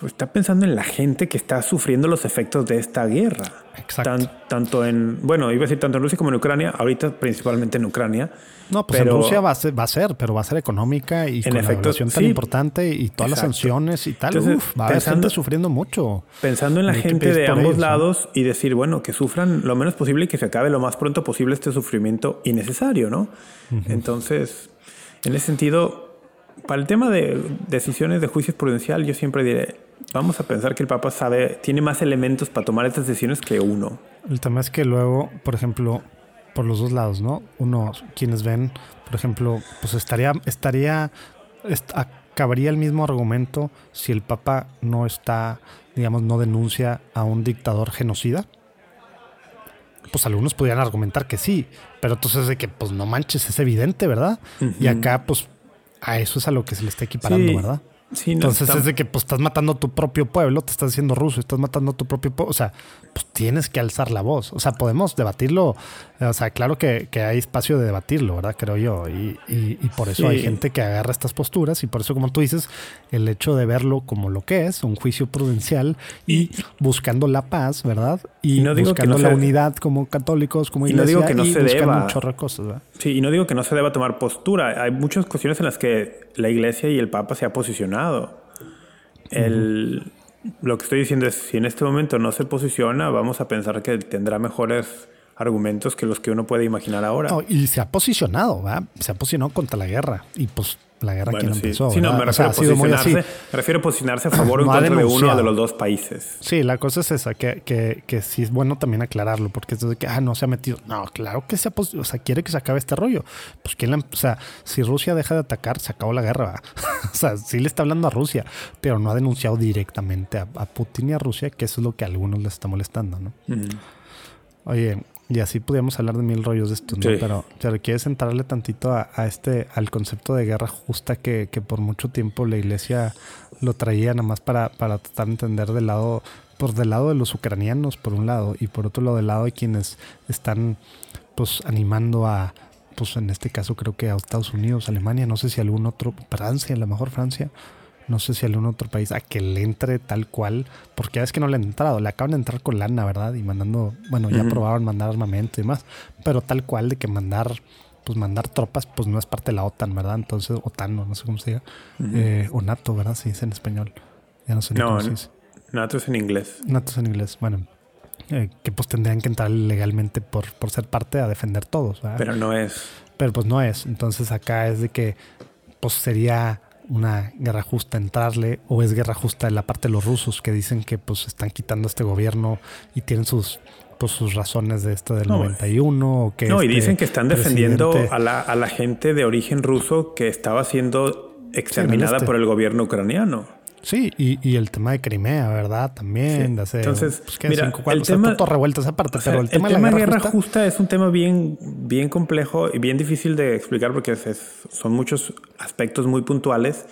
pues está pensando en la gente que está sufriendo los efectos de esta guerra. Exacto. tanto en, bueno, iba a decir tanto en Rusia como en Ucrania, ahorita principalmente en Ucrania. No, pues en Rusia va a, ser, va a ser, pero va a ser económica y con efecto, la tan importante y todas las sanciones y tal. uf, va a haber gente sufriendo mucho. Pensando en la gente de ambos lados y decir, bueno, que sufran lo menos posible y que se acabe lo más pronto posible este sufrimiento innecesario, ¿no? Entonces, en ese sentido, para el tema de decisiones de juicio prudencial, yo siempre diré, vamos a pensar que el Papa sabe, tiene más elementos para tomar estas decisiones que uno. El tema es que luego, por ejemplo, por los dos lados, ¿no? Uno, quienes ven, por ejemplo, pues estaría, estaría, acabaría el mismo argumento si el Papa no está, digamos, no denuncia a un dictador genocida. Pues algunos podrían argumentar que sí, pero entonces de que, pues no manches, es evidente, ¿verdad? Y acá, pues a eso es a lo que se le está equiparando, ¿verdad? Sí, Entonces es de que pues estás matando a tu propio pueblo, te estás haciendo ruso, estás matando a tu propio pueblo. O sea, pues tienes que alzar la voz. O sea, podemos debatirlo. O sea, claro que, hay espacio de debatirlo, ¿verdad? Creo yo. Y, por eso hay gente que agarra estas posturas y por eso, como tú dices, el hecho de verlo como lo que es, un juicio prudencial y buscando la paz, ¿verdad? Y, buscando la unidad como católicos, como iglesia. Y no digo que no se deba. Sí, y no digo que no se deba tomar postura. Hay muchas cuestiones en las que la iglesia y el papa se ha posicionado. El, lo que estoy diciendo es, si en este momento no se posiciona, vamos a pensar que tendrá mejores argumentos que los que uno puede imaginar ahora. y se ha posicionado, ¿verdad? Se ha posicionado contra la guerra y pues la guerra que no empezó. Sí, no, me refiero, a posicionarse, me refiero a posicionarse a favor o en contra de uno de los dos países. Sí, la cosa es esa, que, que, que sí es bueno también aclararlo, porque es de que, ah, no se ha metido. No, claro que se ha o sea, quiere que se acabe este rollo. Pues quién o sea, si Rusia deja de atacar, se acabó la guerra. o sea, sí le está hablando a Rusia, pero no ha denunciado directamente a, Putin y a Rusia, que eso es lo que a algunos les está molestando, ¿no? Oye, y así podríamos hablar de mil rollos de esto, ¿no? Pero, pero quieres entrarle tantito a, este, al concepto de guerra justa que, por mucho tiempo la iglesia lo traía nada más para, para tratar de entender del lado, por del lado de los ucranianos, por un lado, y por otro lado del lado de quienes están pues animando a, pues en este caso creo que a Estados Unidos, Alemania, no sé si algún otro, Francia, a lo mejor Francia, no sé si algún otro país, a que le entre tal cual, porque ya es que no le han entrado, le acaban de entrar con lana, ¿verdad? Y mandando, bueno, ya probaron mandar armamento y demás, pero tal cual de que mandar, pues mandar tropas, pues no es parte de la OTAN, ¿verdad? Entonces, OTAN, no, sé cómo se diga, eh, o NATO, ¿verdad? Si dice en español, ya no sé ni cómo se dice. NATO es en inglés. NATO es en inglés, bueno. Eh, que pues tendrían que entrar legalmente por, por ser parte a defender todos, ¿verdad? Pero no es. Pero pues no es. Entonces acá es de que pues sería una guerra justa entrarle o es guerra justa en la parte de los rusos que dicen que pues están quitando este gobierno y tienen sus pues sus razones de esto del 91 o que No, y este dicen que están defendiendo a la, a la gente de origen ruso que estaba siendo exterminada este. por el gobierno ucraniano. Sí, y, el tema de Crimea, ¿verdad? También. De Entonces, pues, mira, el tema, todo revuelto esa parte, pero el tema, de la guerra, justa, es un tema bien, bien complejo y bien difícil de explicar porque son muchos aspectos muy puntuales.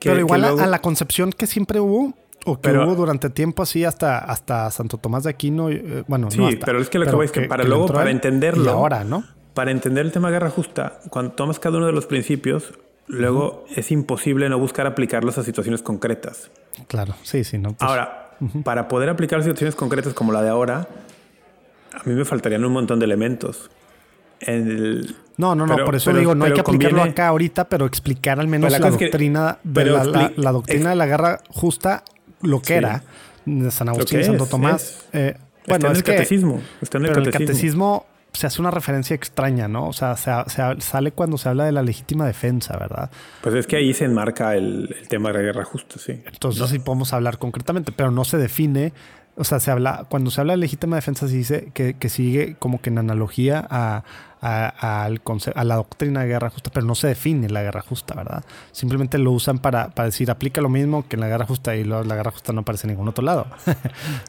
pero igual a, la concepción que siempre hubo, o que hubo durante tiempo así hasta, hasta Santo Tomás de Aquino, eh, bueno, sí, pero es que lo que voy es que, para luego, para entenderlo, ahora, ¿no? Para entender el tema de guerra justa, cuando tomas cada uno de los principios, Luego es imposible no buscar aplicarlos a situaciones concretas. Claro, sí, sí, no. Pues, ahora, para poder aplicar situaciones concretas como la de ahora, a mí me faltarían un montón de elementos. no, no, no, por eso digo, no hay que aplicarlo acá ahorita, pero explicar al menos la, doctrina, de la, doctrina de la guerra justa, lo que era de San Agustín Santo Tomás. Eh, bueno, está en el catecismo. Está en el catecismo se hace una referencia extraña, ¿no? O sea, se, sale cuando se habla de la legítima defensa, ¿verdad? Pues es que ahí se enmarca el, tema de la guerra justa, sí. Entonces sí podemos hablar concretamente, pero no se define. O sea, se habla, cuando se habla de legítima defensa, se dice que, que sigue como que en analogía a, a, a, la doctrina de guerra justa, pero no se define la guerra justa, ¿verdad? Simplemente lo usan para, para decir, aplica lo mismo que en la guerra justa y la guerra justa no aparece en ningún otro lado.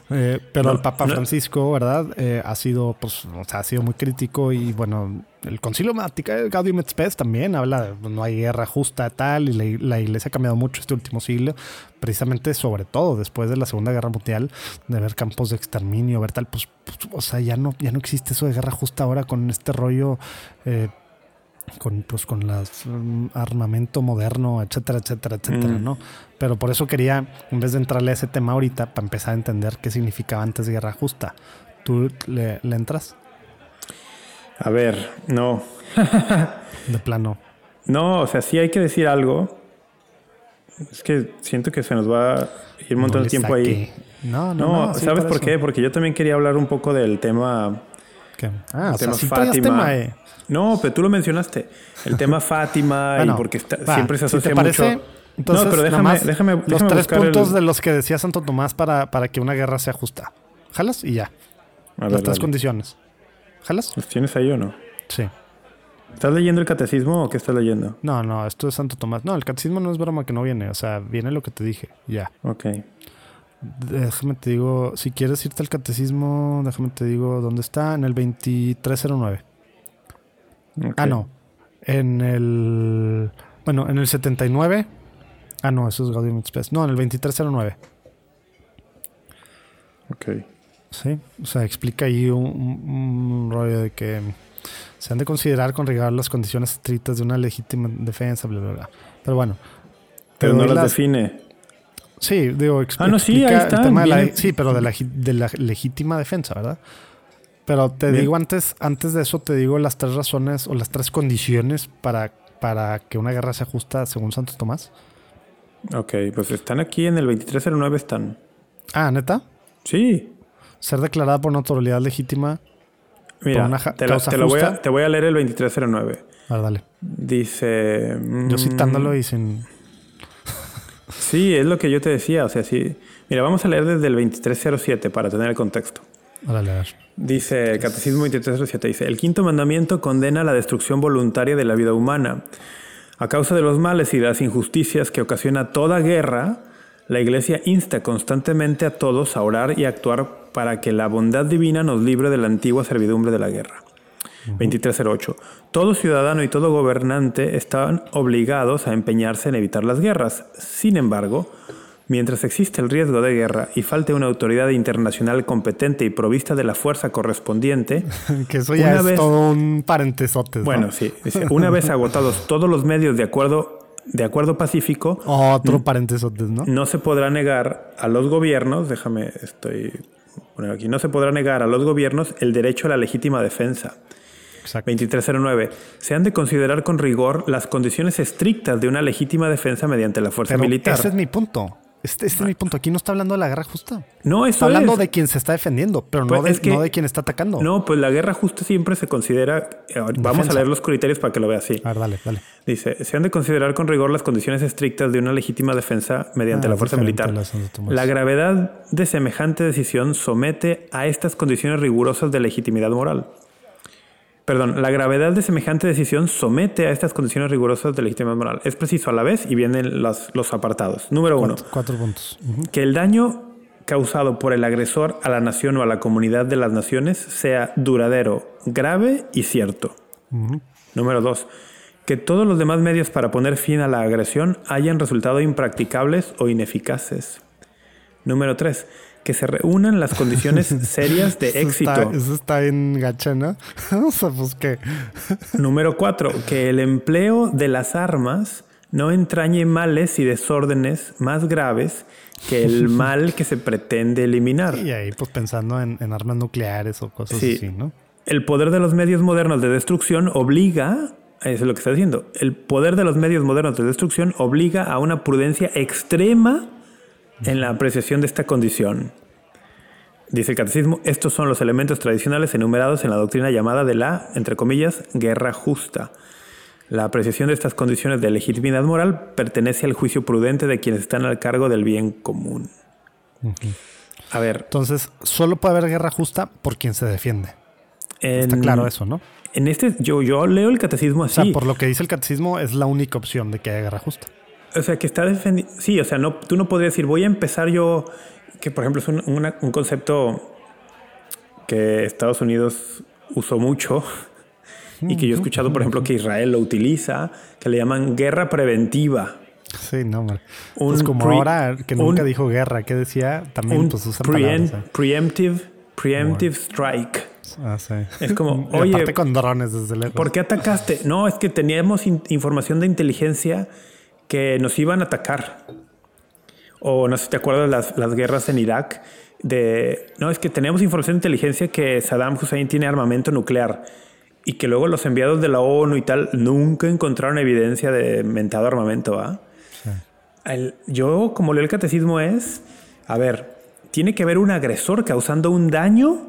Eh, pero el Papa Francisco, ¿verdad? Eh, ha sido, pues, o sea, ha sido muy crítico y bueno, el concilio Gaudium et Spes también habla de no hay guerra justa tal y la, iglesia ha cambiado mucho este último siglo, precisamente sobre todo después de la Segunda Guerra Mundial, de ver campos de exterminio, ver tal, pues, pues o sea, ya no, ya no existe eso de guerra justa ahora con este rollo eh, con pues con mm, armamento moderno, etcétera, etcétera, etcétera, mm. ¿no? Pero por eso quería, en vez de entrarle a ese tema ahorita, para empezar a entender qué significaba antes guerra justa. ¿Tú le, entras? A ver, no. de plano. No, o sea, sí hay que decir algo. Es que siento que se nos va a ir un montón de tiempo ahí. No, no, no. ¿Sabes por, qué? Porque yo también quería hablar un poco del tema. ¿Qué? Ah, o sea, Fátima. eh. No, pero tú lo mencionaste. El tema Fátima y porque siempre se asocia mucho. Entonces, no, pero déjame, déjame, los tres puntos de los que decía Santo Tomás para, para que una guerra sea justa. Jalas y ya. Las tres condiciones. ¿Jalas? ¿Los tienes ahí o no? Sí. ¿Estás leyendo el catecismo o qué estás leyendo? No, no, esto es Santo Tomás. No, el catecismo no es broma que no viene. O sea, viene lo que te dije. Ya. Ok. Déjame te digo, si quieres irte al catecismo, déjame te digo dónde está, en el 2309. Ah, no. En el. Bueno, en el 79. Ah, no, eso es Gaudium No, en el 2309. Ok. Sí, o sea, explica ahí un, rollo de que se han de considerar con rigor las condiciones estrictas de una legítima defensa, bla, bla, bla. Pero bueno. Pero no las, define. Sí, digo, ah, no, sí, ahí está. el tema de la, sí, pero de la, de la legítima defensa, ¿verdad? Pero te digo antes, antes de eso te digo las tres razones o las tres condiciones para, para que una guerra sea justa según Santo Tomás. Ok, pues están aquí en el 2309 están. Ah, ¿neta? Sí. Ser declarada por una autoridad legítima. Mira, te, lo voy a, te voy a leer el 2309. A ver, dale. Dice. Yo citándolo y sin. sí, es lo que yo te decía. O sea, sí. Mira, vamos a leer desde el 2307 para tener el contexto. Dale, a Dice Catecismo 2307, dice, el quinto mandamiento condena la destrucción voluntaria de la vida humana. A causa de los males y las injusticias que ocasiona toda guerra, la Iglesia insta constantemente a todos a orar y actuar para que la bondad divina nos libre de la antigua servidumbre de la guerra. 2308. Todo ciudadano y todo gobernante están obligados a empeñarse en evitar las guerras. Sin embargo, Mientras existe el riesgo de guerra y falte una autoridad internacional competente y provista de la fuerza correspondiente, que eso ya es todo un paréntesis. Bueno, sí. una vez agotados todos los medios de acuerdo de acuerdo pacífico, otro paréntesis, ¿no? No se podrá negar a los gobiernos, déjame, estoy poner aquí, no se podrá negar a los gobiernos el derecho a la legítima defensa. 2309. Se han de considerar con rigor las condiciones estrictas de una legítima defensa mediante la fuerza militar. Ese es mi punto. Este, este, es mi punto. Aquí no está hablando de la guerra justa. No, está hablando de quien se está defendiendo, pero no, pues de, no de quien está atacando. No, pues la guerra justa siempre se considera. Eh, vamos a leer los criterios para que lo vea así. A ver, dale, dale. Dice: se han de considerar con rigor las condiciones estrictas de una legítima defensa mediante ah, la fuerza militar. La gravedad de semejante decisión somete a estas condiciones rigurosas de legitimidad moral. Perdón, la gravedad de semejante decisión somete a estas condiciones rigurosas de legitimidad moral. Es preciso a la vez y vienen los, los apartados. Número uno. Cuatro, puntos. Que el daño causado por el agresor a la nación o a la comunidad de las naciones sea duradero, grave y cierto. Número dos. Que todos los demás medios para poner fin a la agresión hayan resultado impracticables o ineficaces. Número tres que se reúnan las condiciones serias de éxito. eso está en gacha, ¿no? o sea, pues que. Número cuatro, que el empleo de las armas no entrañe males y desórdenes más graves que el mal que se pretende eliminar. Y ahí, pues pensando en, armas nucleares o cosas así, ¿no? El poder de los medios modernos de destrucción obliga, eso es lo que está diciendo, el poder de los medios modernos de destrucción obliga a una prudencia extrema en la apreciación de esta condición. Dice el catecismo, estos son los elementos tradicionales enumerados en la doctrina llamada de la, entre comillas, guerra justa. La apreciación de estas condiciones de legitimidad moral pertenece al juicio prudente de quienes están al cargo del bien común. A ver. Entonces, solo puede haber guerra justa por quien se defiende. Está claro eso, ¿no? En este, yo, yo leo el catecismo así. O sea, por lo que dice el catecismo, es la única opción de que haya guerra justa. O sea, que está defendiendo. Sí, o sea, no, tú no podrías decir, voy a empezar yo, que por ejemplo es un, concepto que Estados Unidos usó mucho y que yo he escuchado, por ejemplo, que Israel lo utiliza, que le llaman guerra preventiva. Sí, no, hombre. pues como ahora que nunca dijo guerra, que decía también pues usa ¿eh? Preemptive, preemptive strike. Ah, sí. Es como, oye, con drones desde lejos. ¿Por qué atacaste? No, es que teníamos información de inteligencia que nos iban a atacar. O no sé si te acuerdas las, las guerras en Irak. De, no, es que teníamos información de inteligencia que Saddam Hussein tiene armamento nuclear y que luego los enviados de la ONU y tal nunca encontraron evidencia de mentado armamento. ¿ah? yo, como leo el catecismo, es, a ver, tiene que haber un agresor causando un daño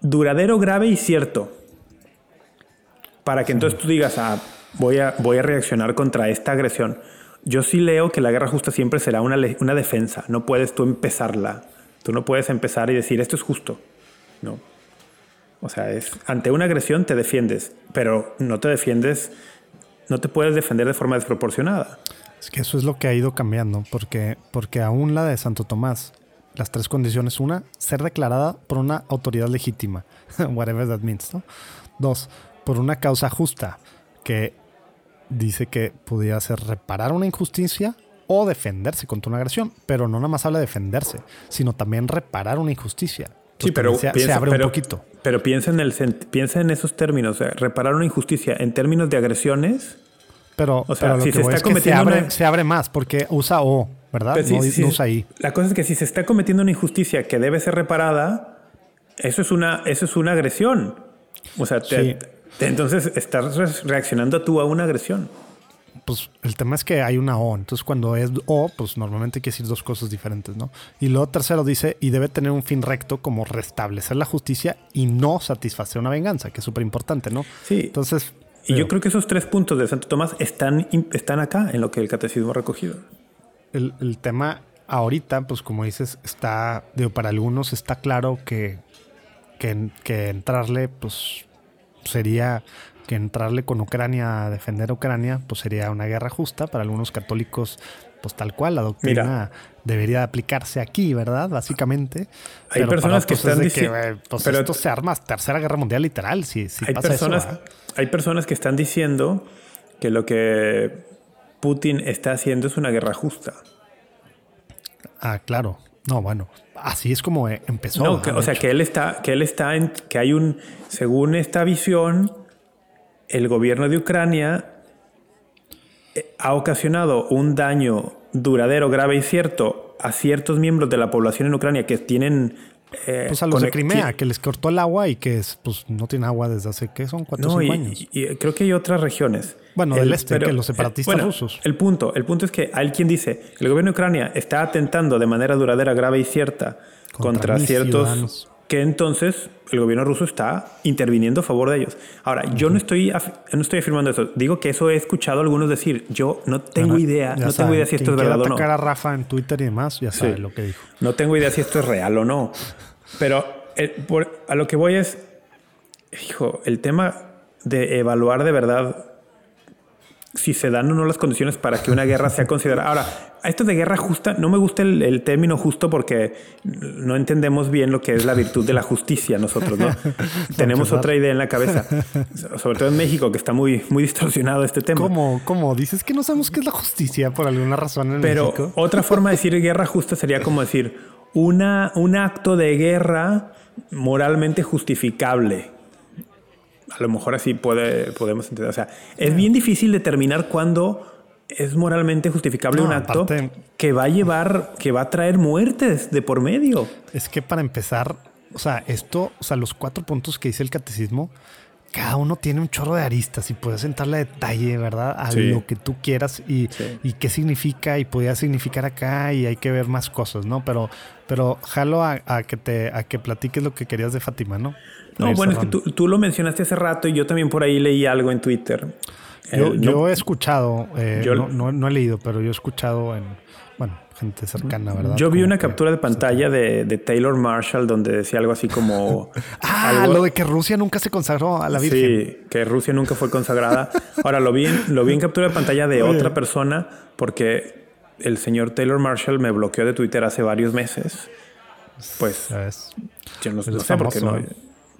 duradero, grave y cierto. Para que entonces tú digas, ah, voy a, voy a reaccionar contra esta agresión. Yo sí leo que la guerra justa siempre será una, una defensa. No puedes tú empezarla. Tú no puedes empezar y decir esto es justo. No. O sea, es, ante una agresión te defiendes, pero no te defiendes, no te puedes defender de forma desproporcionada. Es que eso es lo que ha ido cambiando, porque, porque aún la de Santo Tomás, las tres condiciones. Una, ser declarada por una autoridad legítima, whatever that means, ¿no? Dos, por una causa justa, que dice que podía ser reparar una injusticia o defenderse contra una agresión, pero no nada más habla de defenderse, sino también reparar una injusticia. sí, pero se, abre un poquito. Pero piensa en, el, piensa en esos términos, reparar una injusticia en términos de agresiones. Pero, o sea, si se está cometiendo se abre, más porque usa o, ¿verdad? Pues no, usa ahí. La cosa es que si se está cometiendo una injusticia que debe ser reparada, eso es una, eso es una agresión. O sea, te, entonces estás reaccionando tú a una agresión. pues el tema es que hay una O. Entonces, cuando es O, pues normalmente quiere decir dos cosas diferentes, ¿no? Y luego tercero dice, y debe tener un fin recto como restablecer la justicia y no satisfacer una venganza, que es súper importante, ¿no? Sí. Entonces. Y yo creo que esos tres puntos de Santo Tomás están, están acá en lo que el catecismo ha recogido. El, el tema ahorita, pues como dices, está, digo, para algunos está claro que, que, que entrarle, pues sería que entrarle con Ucrania a defender a Ucrania, pues sería una guerra justa. Para algunos católicos, pues tal cual, la doctrina debería aplicarse aquí, ¿verdad? Básicamente. Hay personas que están diciendo... Eh, pues pero esto se arma tercera guerra mundial literal, si, hay personas, Hay personas que están diciendo que lo que Putin está haciendo es una guerra justa. Ah, claro. No, bueno, así es como eh, empezó. No, o sea, que él está, que él está en, que hay un, según esta visión, el gobierno de Ucrania eh, ha ocasionado un daño duradero, grave y cierto a ciertos miembros de la población en Ucrania que tienen... Eh, pues a los de Crimea, que les cortó el agua y que pues, no tiene agua desde hace, ¿qué son? ¿Cuatro cinco años? Y, creo que hay otras regiones. Bueno, del este, que los separatistas rusos. El punto, el punto es que hay quien dice, el gobierno de Ucrania está atentando de manera duradera, grave y cierta contra, ciertos que entonces el gobierno ruso está interviniendo a favor de ellos. Ahora, yo no estoy, no estoy afirmando eso. Digo que eso he escuchado a algunos decir. Yo no tengo idea, no tengo idea si esto es verdad o no. a Rafa en Twitter y demás, ya sabe lo que dijo. No tengo idea si esto es real o no. Pero eh, a lo que voy es, hijo, el tema de evaluar de verdad si se dan o no las condiciones para que una guerra sea considerada. Ahora, a esto de guerra justa, no me gusta el, término justo porque no entendemos bien lo que es la virtud de la justicia nosotros, ¿no? Tenemos otra idea en la cabeza, sobre todo en México, que está muy, muy distorsionado este tema. ¿Cómo? ¿Cómo? Dices que no sabemos qué es la justicia por alguna razón en Pero otra forma de decir guerra justa sería como decir una, un acto de guerra moralmente justificable a lo mejor así puede, podemos entender. O sea, es bien difícil determinar cuándo es moralmente justificable un acto que va a llevar, que va a traer muertes de por medio. Es que para empezar, o sea, esto, o sea, los cuatro puntos que dice el catecismo, cada uno tiene un chorro de aristas y puedes entrarle a detalle, ¿verdad? A lo que tú quieras y, y, qué significa y podría significar acá y hay que ver más cosas, ¿no? Pero, pero jalo a, a, que te, a que platiques lo que querías de Fátima, ¿no? No, bueno, es que tú, lo mencionaste hace rato y yo también por ahí leí algo en Twitter. Yo, yo he escuchado, eh, no, no, he leído, pero yo he escuchado en, bueno, gente cercana, ¿verdad? Yo vi una captura de pantalla de, de, Taylor Marshall donde decía algo así como... ah, lo de que Rusia nunca se consagró a la Virgen. Sí, que Rusia nunca fue consagrada. Ahora, lo vi en, lo vi en captura de pantalla de otra persona porque el señor Taylor Marshall me bloqueó de Twitter hace varios meses. Pues... Yo no, no sé por qué no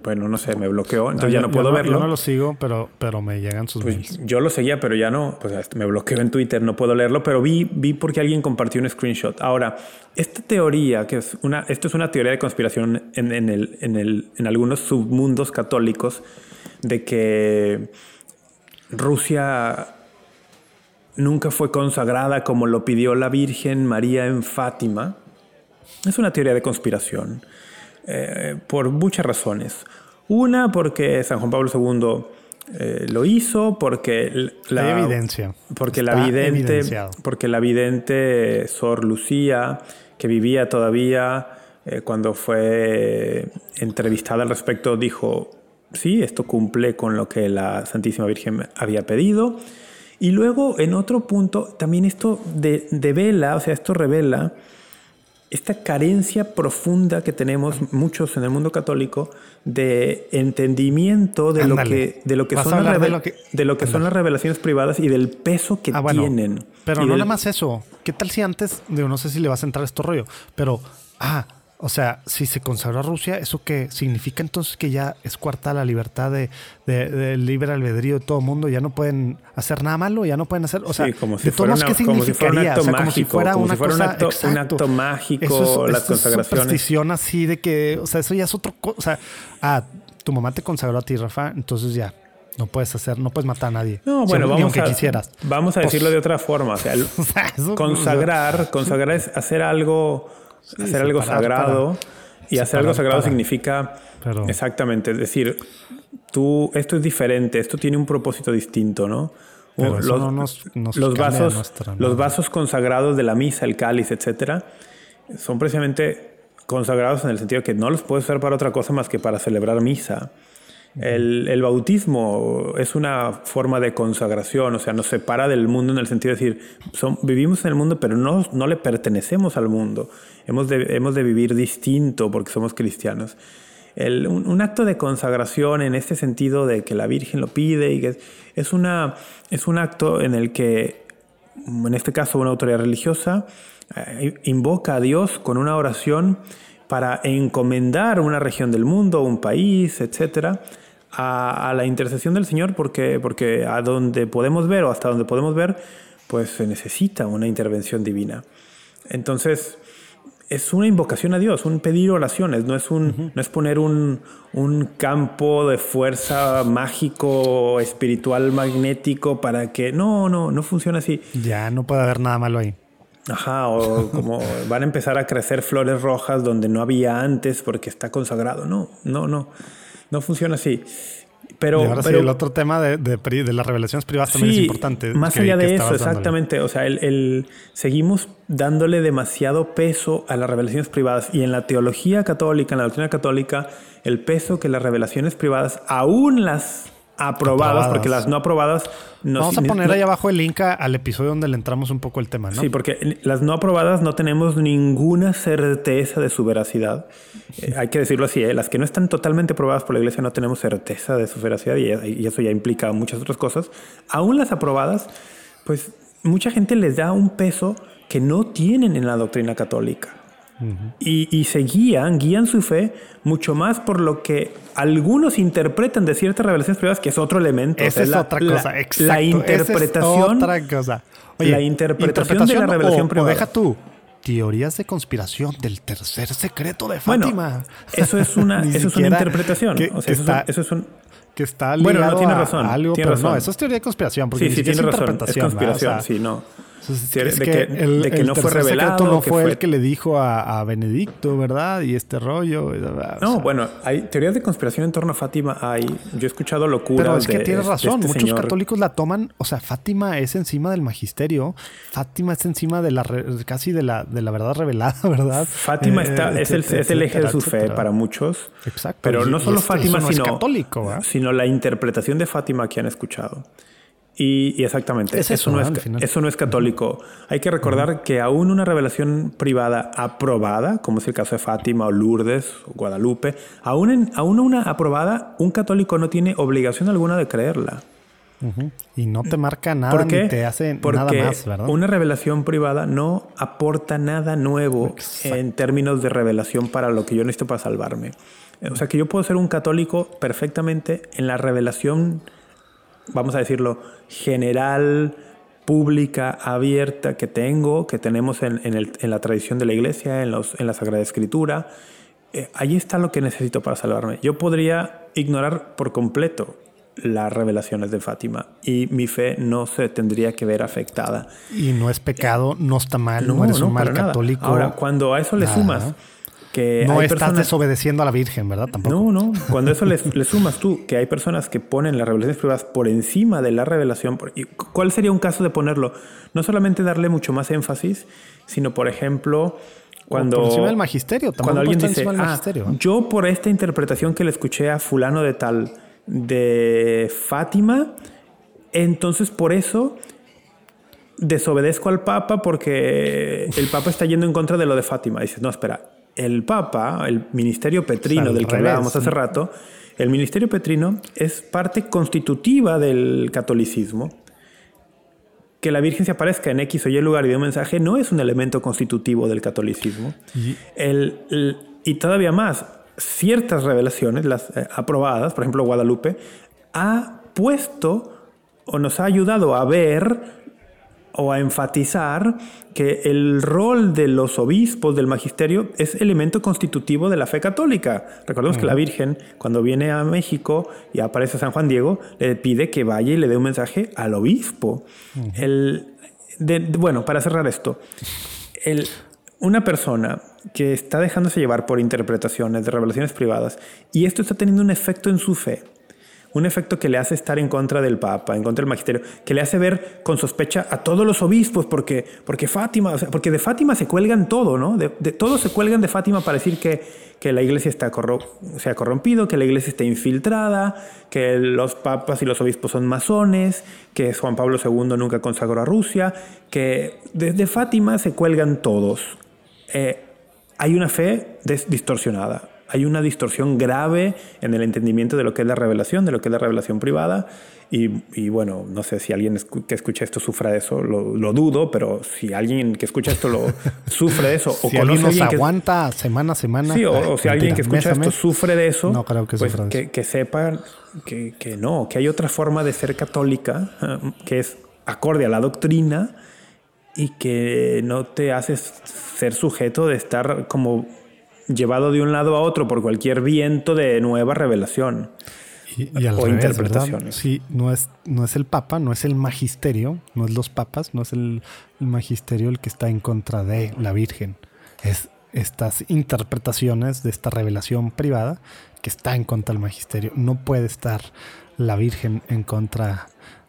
bueno, no sé, me bloqueó, entonces ya no puedo verlo. Yo no lo sigo, pero, pero me llegan sus pues Yo lo seguía, pero ya no, pues me bloqueó en Twitter, no puedo leerlo, pero vi, vi porque alguien compartió un screenshot. Ahora, esta teoría, que es una, esto es una teoría de conspiración en, en, el, en, el, en algunos submundos católicos, de que Rusia nunca fue consagrada como lo pidió la Virgen María en Fátima, es una teoría de conspiración. Eh, por muchas razones. Una, porque San Juan Pablo II eh, lo hizo, porque la evidencia. Porque la vidente, porque la vidente Sor Lucía, que vivía todavía eh, cuando fue entrevistada al respecto, dijo, sí, esto cumple con lo que la Santísima Virgen había pedido. Y luego, en otro punto, también esto de, devela, o sea, esto revela esta carencia profunda que tenemos muchos en el mundo católico de entendimiento de lo que de lo que son las de lo que, son las revelaciones privadas y del peso que ah, tienen. Pero no nada más eso. ¿Qué tal si antes, digo, no sé si le vas a entrar a esto rollo, pero ah, o sea, si se consagró a Rusia, ¿eso qué significa entonces que ya es cuarta la libertad de, libre albedrío de todo el mundo? ¿Ya no pueden hacer nada malo? ¿Ya no pueden hacer? O sea, como si fuera, ¿qué significaría? un acto mágico, como si fuera, una un, acto, mágico, eso es, las consagraciones. Es así de que, o sea, eso ya es otro... O sea, ah, tu mamá te consagró a ti, Rafa, entonces ya, no puedes hacer, no puedes matar a nadie. No, bueno, vamos a, quisieras. Vamos a decirlo pues de otra forma. O sea, consagrar, consagrar es hacer algo hacer algo sagrado. y hacer algo sagrado significa exactamente, es decir, tú, esto es diferente, esto tiene un propósito distinto, ¿no? los, los vasos, los vasos consagrados de la misa, el cáliz, etcétera, son precisamente consagrados en el sentido que no los puedes usar para otra cosa más que para celebrar misa. El, bautismo es una forma de consagración, o sea, nos separa del mundo en el sentido de decir, son, vivimos en el mundo, pero no, no le pertenecemos al mundo. Hemos de, hemos de vivir distinto porque somos cristianos. un, acto de consagración en este sentido de que la Virgen lo pide y que es, una, es un acto en el que, en este caso, una autoridad religiosa eh, invoca a Dios con una oración para encomendar una región del mundo, un país, etcétera, a, la intercesión del Señor, porque, porque a donde podemos ver o hasta donde podemos ver, pues se necesita una intervención divina. Entonces, es una invocación a Dios, un pedir oraciones, no es, un, no es poner un, un, campo de fuerza mágico, espiritual, magnético para que... No, no, no funciona así. Ya, no puede haber nada malo ahí. Ajá, o como van a empezar a crecer flores rojas donde no había antes porque está consagrado. No, no, no. No funciona así. Pero, pero el otro tema de, de, las revelaciones privadas también es importante. Más allá de eso, exactamente. O sea, el, seguimos dándole demasiado peso a las revelaciones privadas. Y en la teología católica, en la doctrina católica, el peso que las revelaciones privadas, aún las aprobadas, porque las no aprobadas... Vamos a poner ahí abajo el link al episodio donde le entramos un poco el tema, ¿no? Sí, porque las no aprobadas no tenemos ninguna certeza de su veracidad. Eh, hay que decirlo así, ¿eh? las que no están totalmente aprobadas por la iglesia no tenemos certeza de su veracidad y, y eso ya implica muchas otras cosas. Aún las aprobadas, pues mucha gente les da un peso que no tienen en la doctrina católica y, se guían, guían su fe mucho más por lo que algunos interpretan de ciertas revelaciones privadas, que es otro elemento. Esa es otra cosa, exacto. La interpretación. Es otra cosa. la interpretación, de la revelación privada. deja tú. Teorías de conspiración del tercer secreto de Fátima. eso es una, eso es una interpretación. o sea, eso, eso, es un, que está ligado bueno, no, tiene razón, a algo, tiene razón. no, eso es teoría de conspiración. Porque sí, sí, tiene razón. Es conspiración, sí, no de, que, no fue revelado. no fue, el que le dijo a, Benedicto, ¿verdad? Y este rollo. no, bueno, hay teorías de conspiración en torno a Fátima. Hay, yo he escuchado locuras. Pero es que tienes razón. Este Muchos católicos la toman. O sea, Fátima es encima del magisterio. Fátima es encima de la casi de la, de la verdad revelada, ¿verdad? Fátima está, es, el, es el eje de su fe para muchos. Exacto. Pero no solo Fátima, sino, católico, sino la interpretación de Fátima que han escuchado. Y, exactamente, eso, no es, eso no es católico. Hay que recordar que aún una revelación privada aprobada, como es el caso de Fátima o Lourdes o Guadalupe, aún, en, aún una aprobada, un católico no tiene obligación alguna de creerla. Y no te marca nada ni te hace nada más, ¿verdad? Una revelación privada no aporta nada nuevo en términos de revelación para lo que yo necesito para salvarme. O sea que yo puedo ser un católico perfectamente en la revelación vamos a decirlo, general, pública, abierta que tengo, que tenemos en, la tradición de la iglesia, en, los, en la Sagrada Escritura. Eh, ahí está lo que necesito para salvarme. Yo podría ignorar por completo las revelaciones de Fátima y mi fe no se tendría que ver afectada. Y no es pecado, no está mal, no, eres un mal católico. Ahora, cuando a eso le sumas que no estás desobedeciendo a la Virgen, ¿verdad? Tampoco. No, no. Cuando eso le, sumas tú, que hay personas que ponen las revelaciones privadas por encima de la revelación. ¿Cuál sería un caso de ponerlo? No solamente darle mucho más énfasis, sino, por ejemplo, cuando. por encima del magisterio, también. Cuando alguien dice, ah, yo por esta interpretación que le escuché a Fulano de Tal de Fátima, entonces por eso desobedezco al Papa porque el Papa está yendo en contra de lo de Fátima. Dices, no, espera, el Papa, el ministerio petrino del que hablábamos hace rato, el ministerio petrino es parte constitutiva del catolicismo. Que la Virgen se aparezca en X o Y lugar y dé un mensaje no es un elemento constitutivo del catolicismo. Y, todavía más, ciertas revelaciones, las eh, aprobadas, por ejemplo Guadalupe, ha puesto o nos ha ayudado a ver o a enfatizar que el rol de los obispos del magisterio es elemento constitutivo de la fe católica. Recordemos que la Virgen, cuando viene a México y aparece San Juan Diego, le pide que vaya y le dé un mensaje al obispo. el, bueno, para cerrar esto, el, una persona que está dejándose llevar por interpretaciones de revelaciones privadas y esto está teniendo un efecto en su fe, un efecto que le hace estar en contra del Papa, en contra del magisterio, que le hace ver con sospecha a todos los obispos, porque, porque Fátima, porque de Fátima se cuelgan todo, ¿no? De, todos se cuelgan de Fátima para decir que, que la iglesia está se ha corrompido, que la iglesia está infiltrada, que los papas y los obispos son masones, que Juan Pablo II nunca consagró a Rusia, que desde Fátima se cuelgan todos. Eh, hay una fe distorsionada hay una distorsión grave en el entendimiento de lo que es la revelación, de lo que es la revelación privada. Y, bueno, no sé si alguien que escucha esto sufra de eso, lo, dudo, pero si alguien que escucha esto lo sufre de eso, o si alguien nos aguanta semana a semana. Sí, o, si alguien que escucha esto sufre de eso, no creo que, pues que, que sepa que, que no, que hay otra forma de ser católica que es acorde a la doctrina y que no te haces ser sujeto de estar como llevado de un lado a otro por cualquier viento de nueva revelación y, o interpretación. Sí, no es, no es el Papa, no es el magisterio, no es los papas, no es el, magisterio el que está en contra de la Virgen. Es estas interpretaciones de esta revelación privada que está en contra del magisterio. No puede estar la Virgen en contra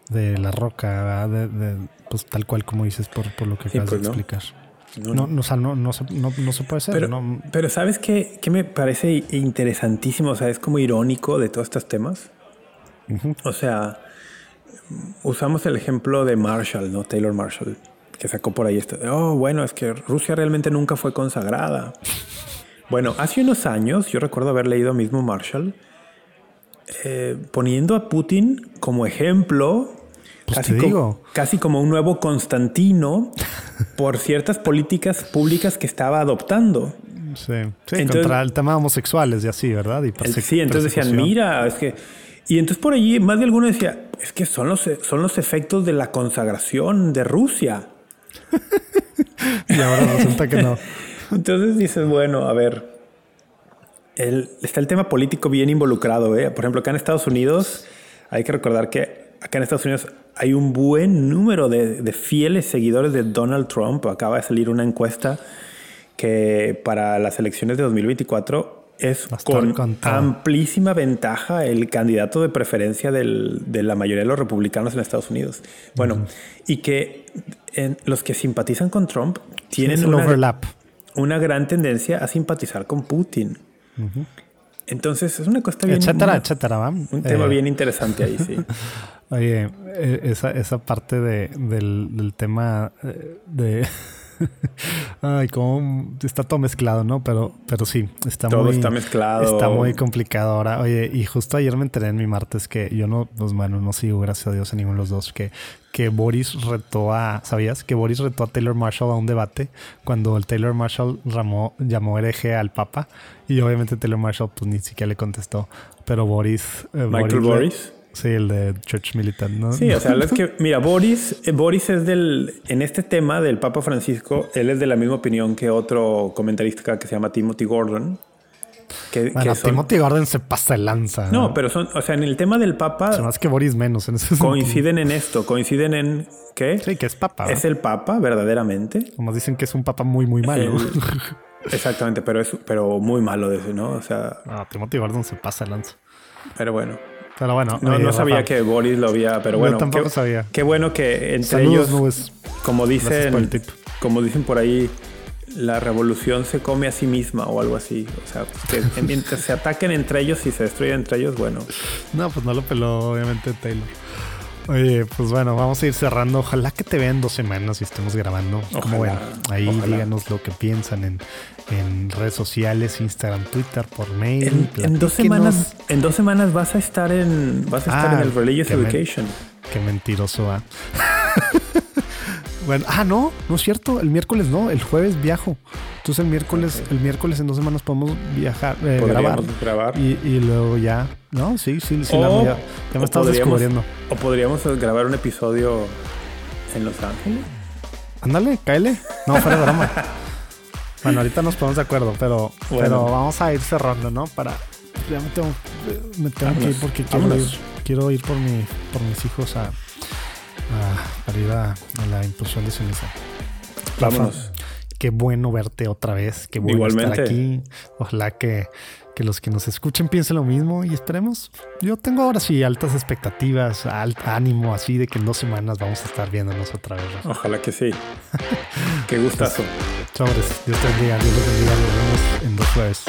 de la roca, de, pues tal cual como dices por, por lo que acabas de pues explicar. No, no, no, no, se, puede ser. Pero, ¿sabes qué, qué, me parece interesantísimo? O sea, es como irónico de todos estos temas. O sea, usamos el ejemplo de Marshall, ¿no? Taylor Marshall, que sacó por ahí esto. Oh, bueno, es que Rusia realmente nunca fue consagrada. bueno, hace unos años, yo recuerdo haber leído mismo Marshall, eh, poniendo a Putin como ejemplo pues casi, como, casi como un nuevo Constantino por ciertas políticas públicas que estaba adoptando. Sí, sí contra el tema homosexuales y así, ¿verdad? Y sí, entonces decían, mira, es que... Y entonces por allí más de alguno decía, es que son los, son los efectos de la consagración de Rusia. y ahora resulta que no. entonces dices, bueno, a ver, está el tema político bien involucrado. ¿eh? Por ejemplo, acá en Estados Unidos hay que recordar que acá en Estados Unidos hay un buen número de, fieles seguidores de Donald Trump. Acaba de salir una encuesta que para las elecciones de 2024 es con amplísima ventaja el candidato de preferencia de la mayoría de los republicanos en Estados Unidos. Bueno, y que los que simpatizan con Trump tienen una, una, gran tendencia a simpatizar con Putin. Entonces es una cuestión bien... Un tema eh. bien interesante ahí, sí. Oye, e, esa, esa parte de, del, del tema eh, de... Ay, como está todo mezclado, ¿no? Pero, pero sí, está todo está mezclado. Está muy complicado ahora. Oye, y justo ayer me enteré en mi martes que yo no, pues bueno, no sigo, gracias a Dios, a ninguno de los dos, que, que Boris retó a, ¿sabías? Que Boris retó a Taylor Marshall a un debate cuando el Taylor Marshall ramó, llamó hereje al Papa y obviamente Taylor Marshall pues ni siquiera le contestó, pero Boris... Eh, Michael Boris. Sí, el de Church Militant, ¿no? Sí, o sea, es que, mira, Boris, eh, Boris es del, en este tema del Papa Francisco, él es de la misma opinión que otro comentarista que se llama Timothy Gordon. Que, bueno, Timothy Gordon se pasa el lanza. No, pero son, o sea, en el tema del Papa. más que Boris menos en ese Coinciden en esto, coinciden en ¿qué? Sí, que es Papa. Es el Papa, verdaderamente. Como dicen que es un Papa muy, muy malo. exactamente, pero es pero muy malo de eso, ¿no? O sea. No, Timothy Gordon se pasa el lanza. Pero bueno. Pero bueno. No, sabía que Boris lo había, pero bueno. tampoco sabía. Qué bueno que entre ellos, como dicen, como dicen por ahí, la revolución se come a sí misma o algo así. O sea, que mientras se ataquen entre ellos y se destruyen entre ellos, bueno. No, pues no lo peló, obviamente, Taylor. Oye, pues bueno, vamos a ir cerrando. Ojalá que te vean dos semanas y estemos grabando. Como ven, ahí díganos lo que piensan en, en, redes sociales, Instagram, Twitter, por mail. En, dos semanas, en dos semanas vas a estar en, vas a estar en ah, el Religious Education. qué mentiroso, ¿ah? Bueno, ah, no, no es cierto. El miércoles no, el jueves viajo. Entonces el miércoles, el miércoles en dos semanas podemos viajar, eh, grabar. Y, luego ya. No, sí, sí, sí. ya, me estás descubriendo. O podríamos grabar un episodio en Los Ángeles. Ándale, cáele. No, fuera de broma. bueno, ahorita nos ponemos de acuerdo, pero, pero vamos a ir cerrando, ¿no? Para. Ya me tengo, me tengo que ir porque quiero ir, quiero ir por, mi, por mis hijos a arriba a la impulsión de ceniza. Vámonos. qué bueno verte otra vez. Qué bueno estar aquí. Ojalá que, que los que nos escuchen piensen lo mismo y esperemos. Yo tengo ahora sí altas expectativas, alto ánimo así de que en dos semanas vamos a estar viéndonos otra vez. Ojalá que sí. Qué gustazo. Sobres. Dios te bendiga. Dios te bendiga. Nos vemos en dos jueves.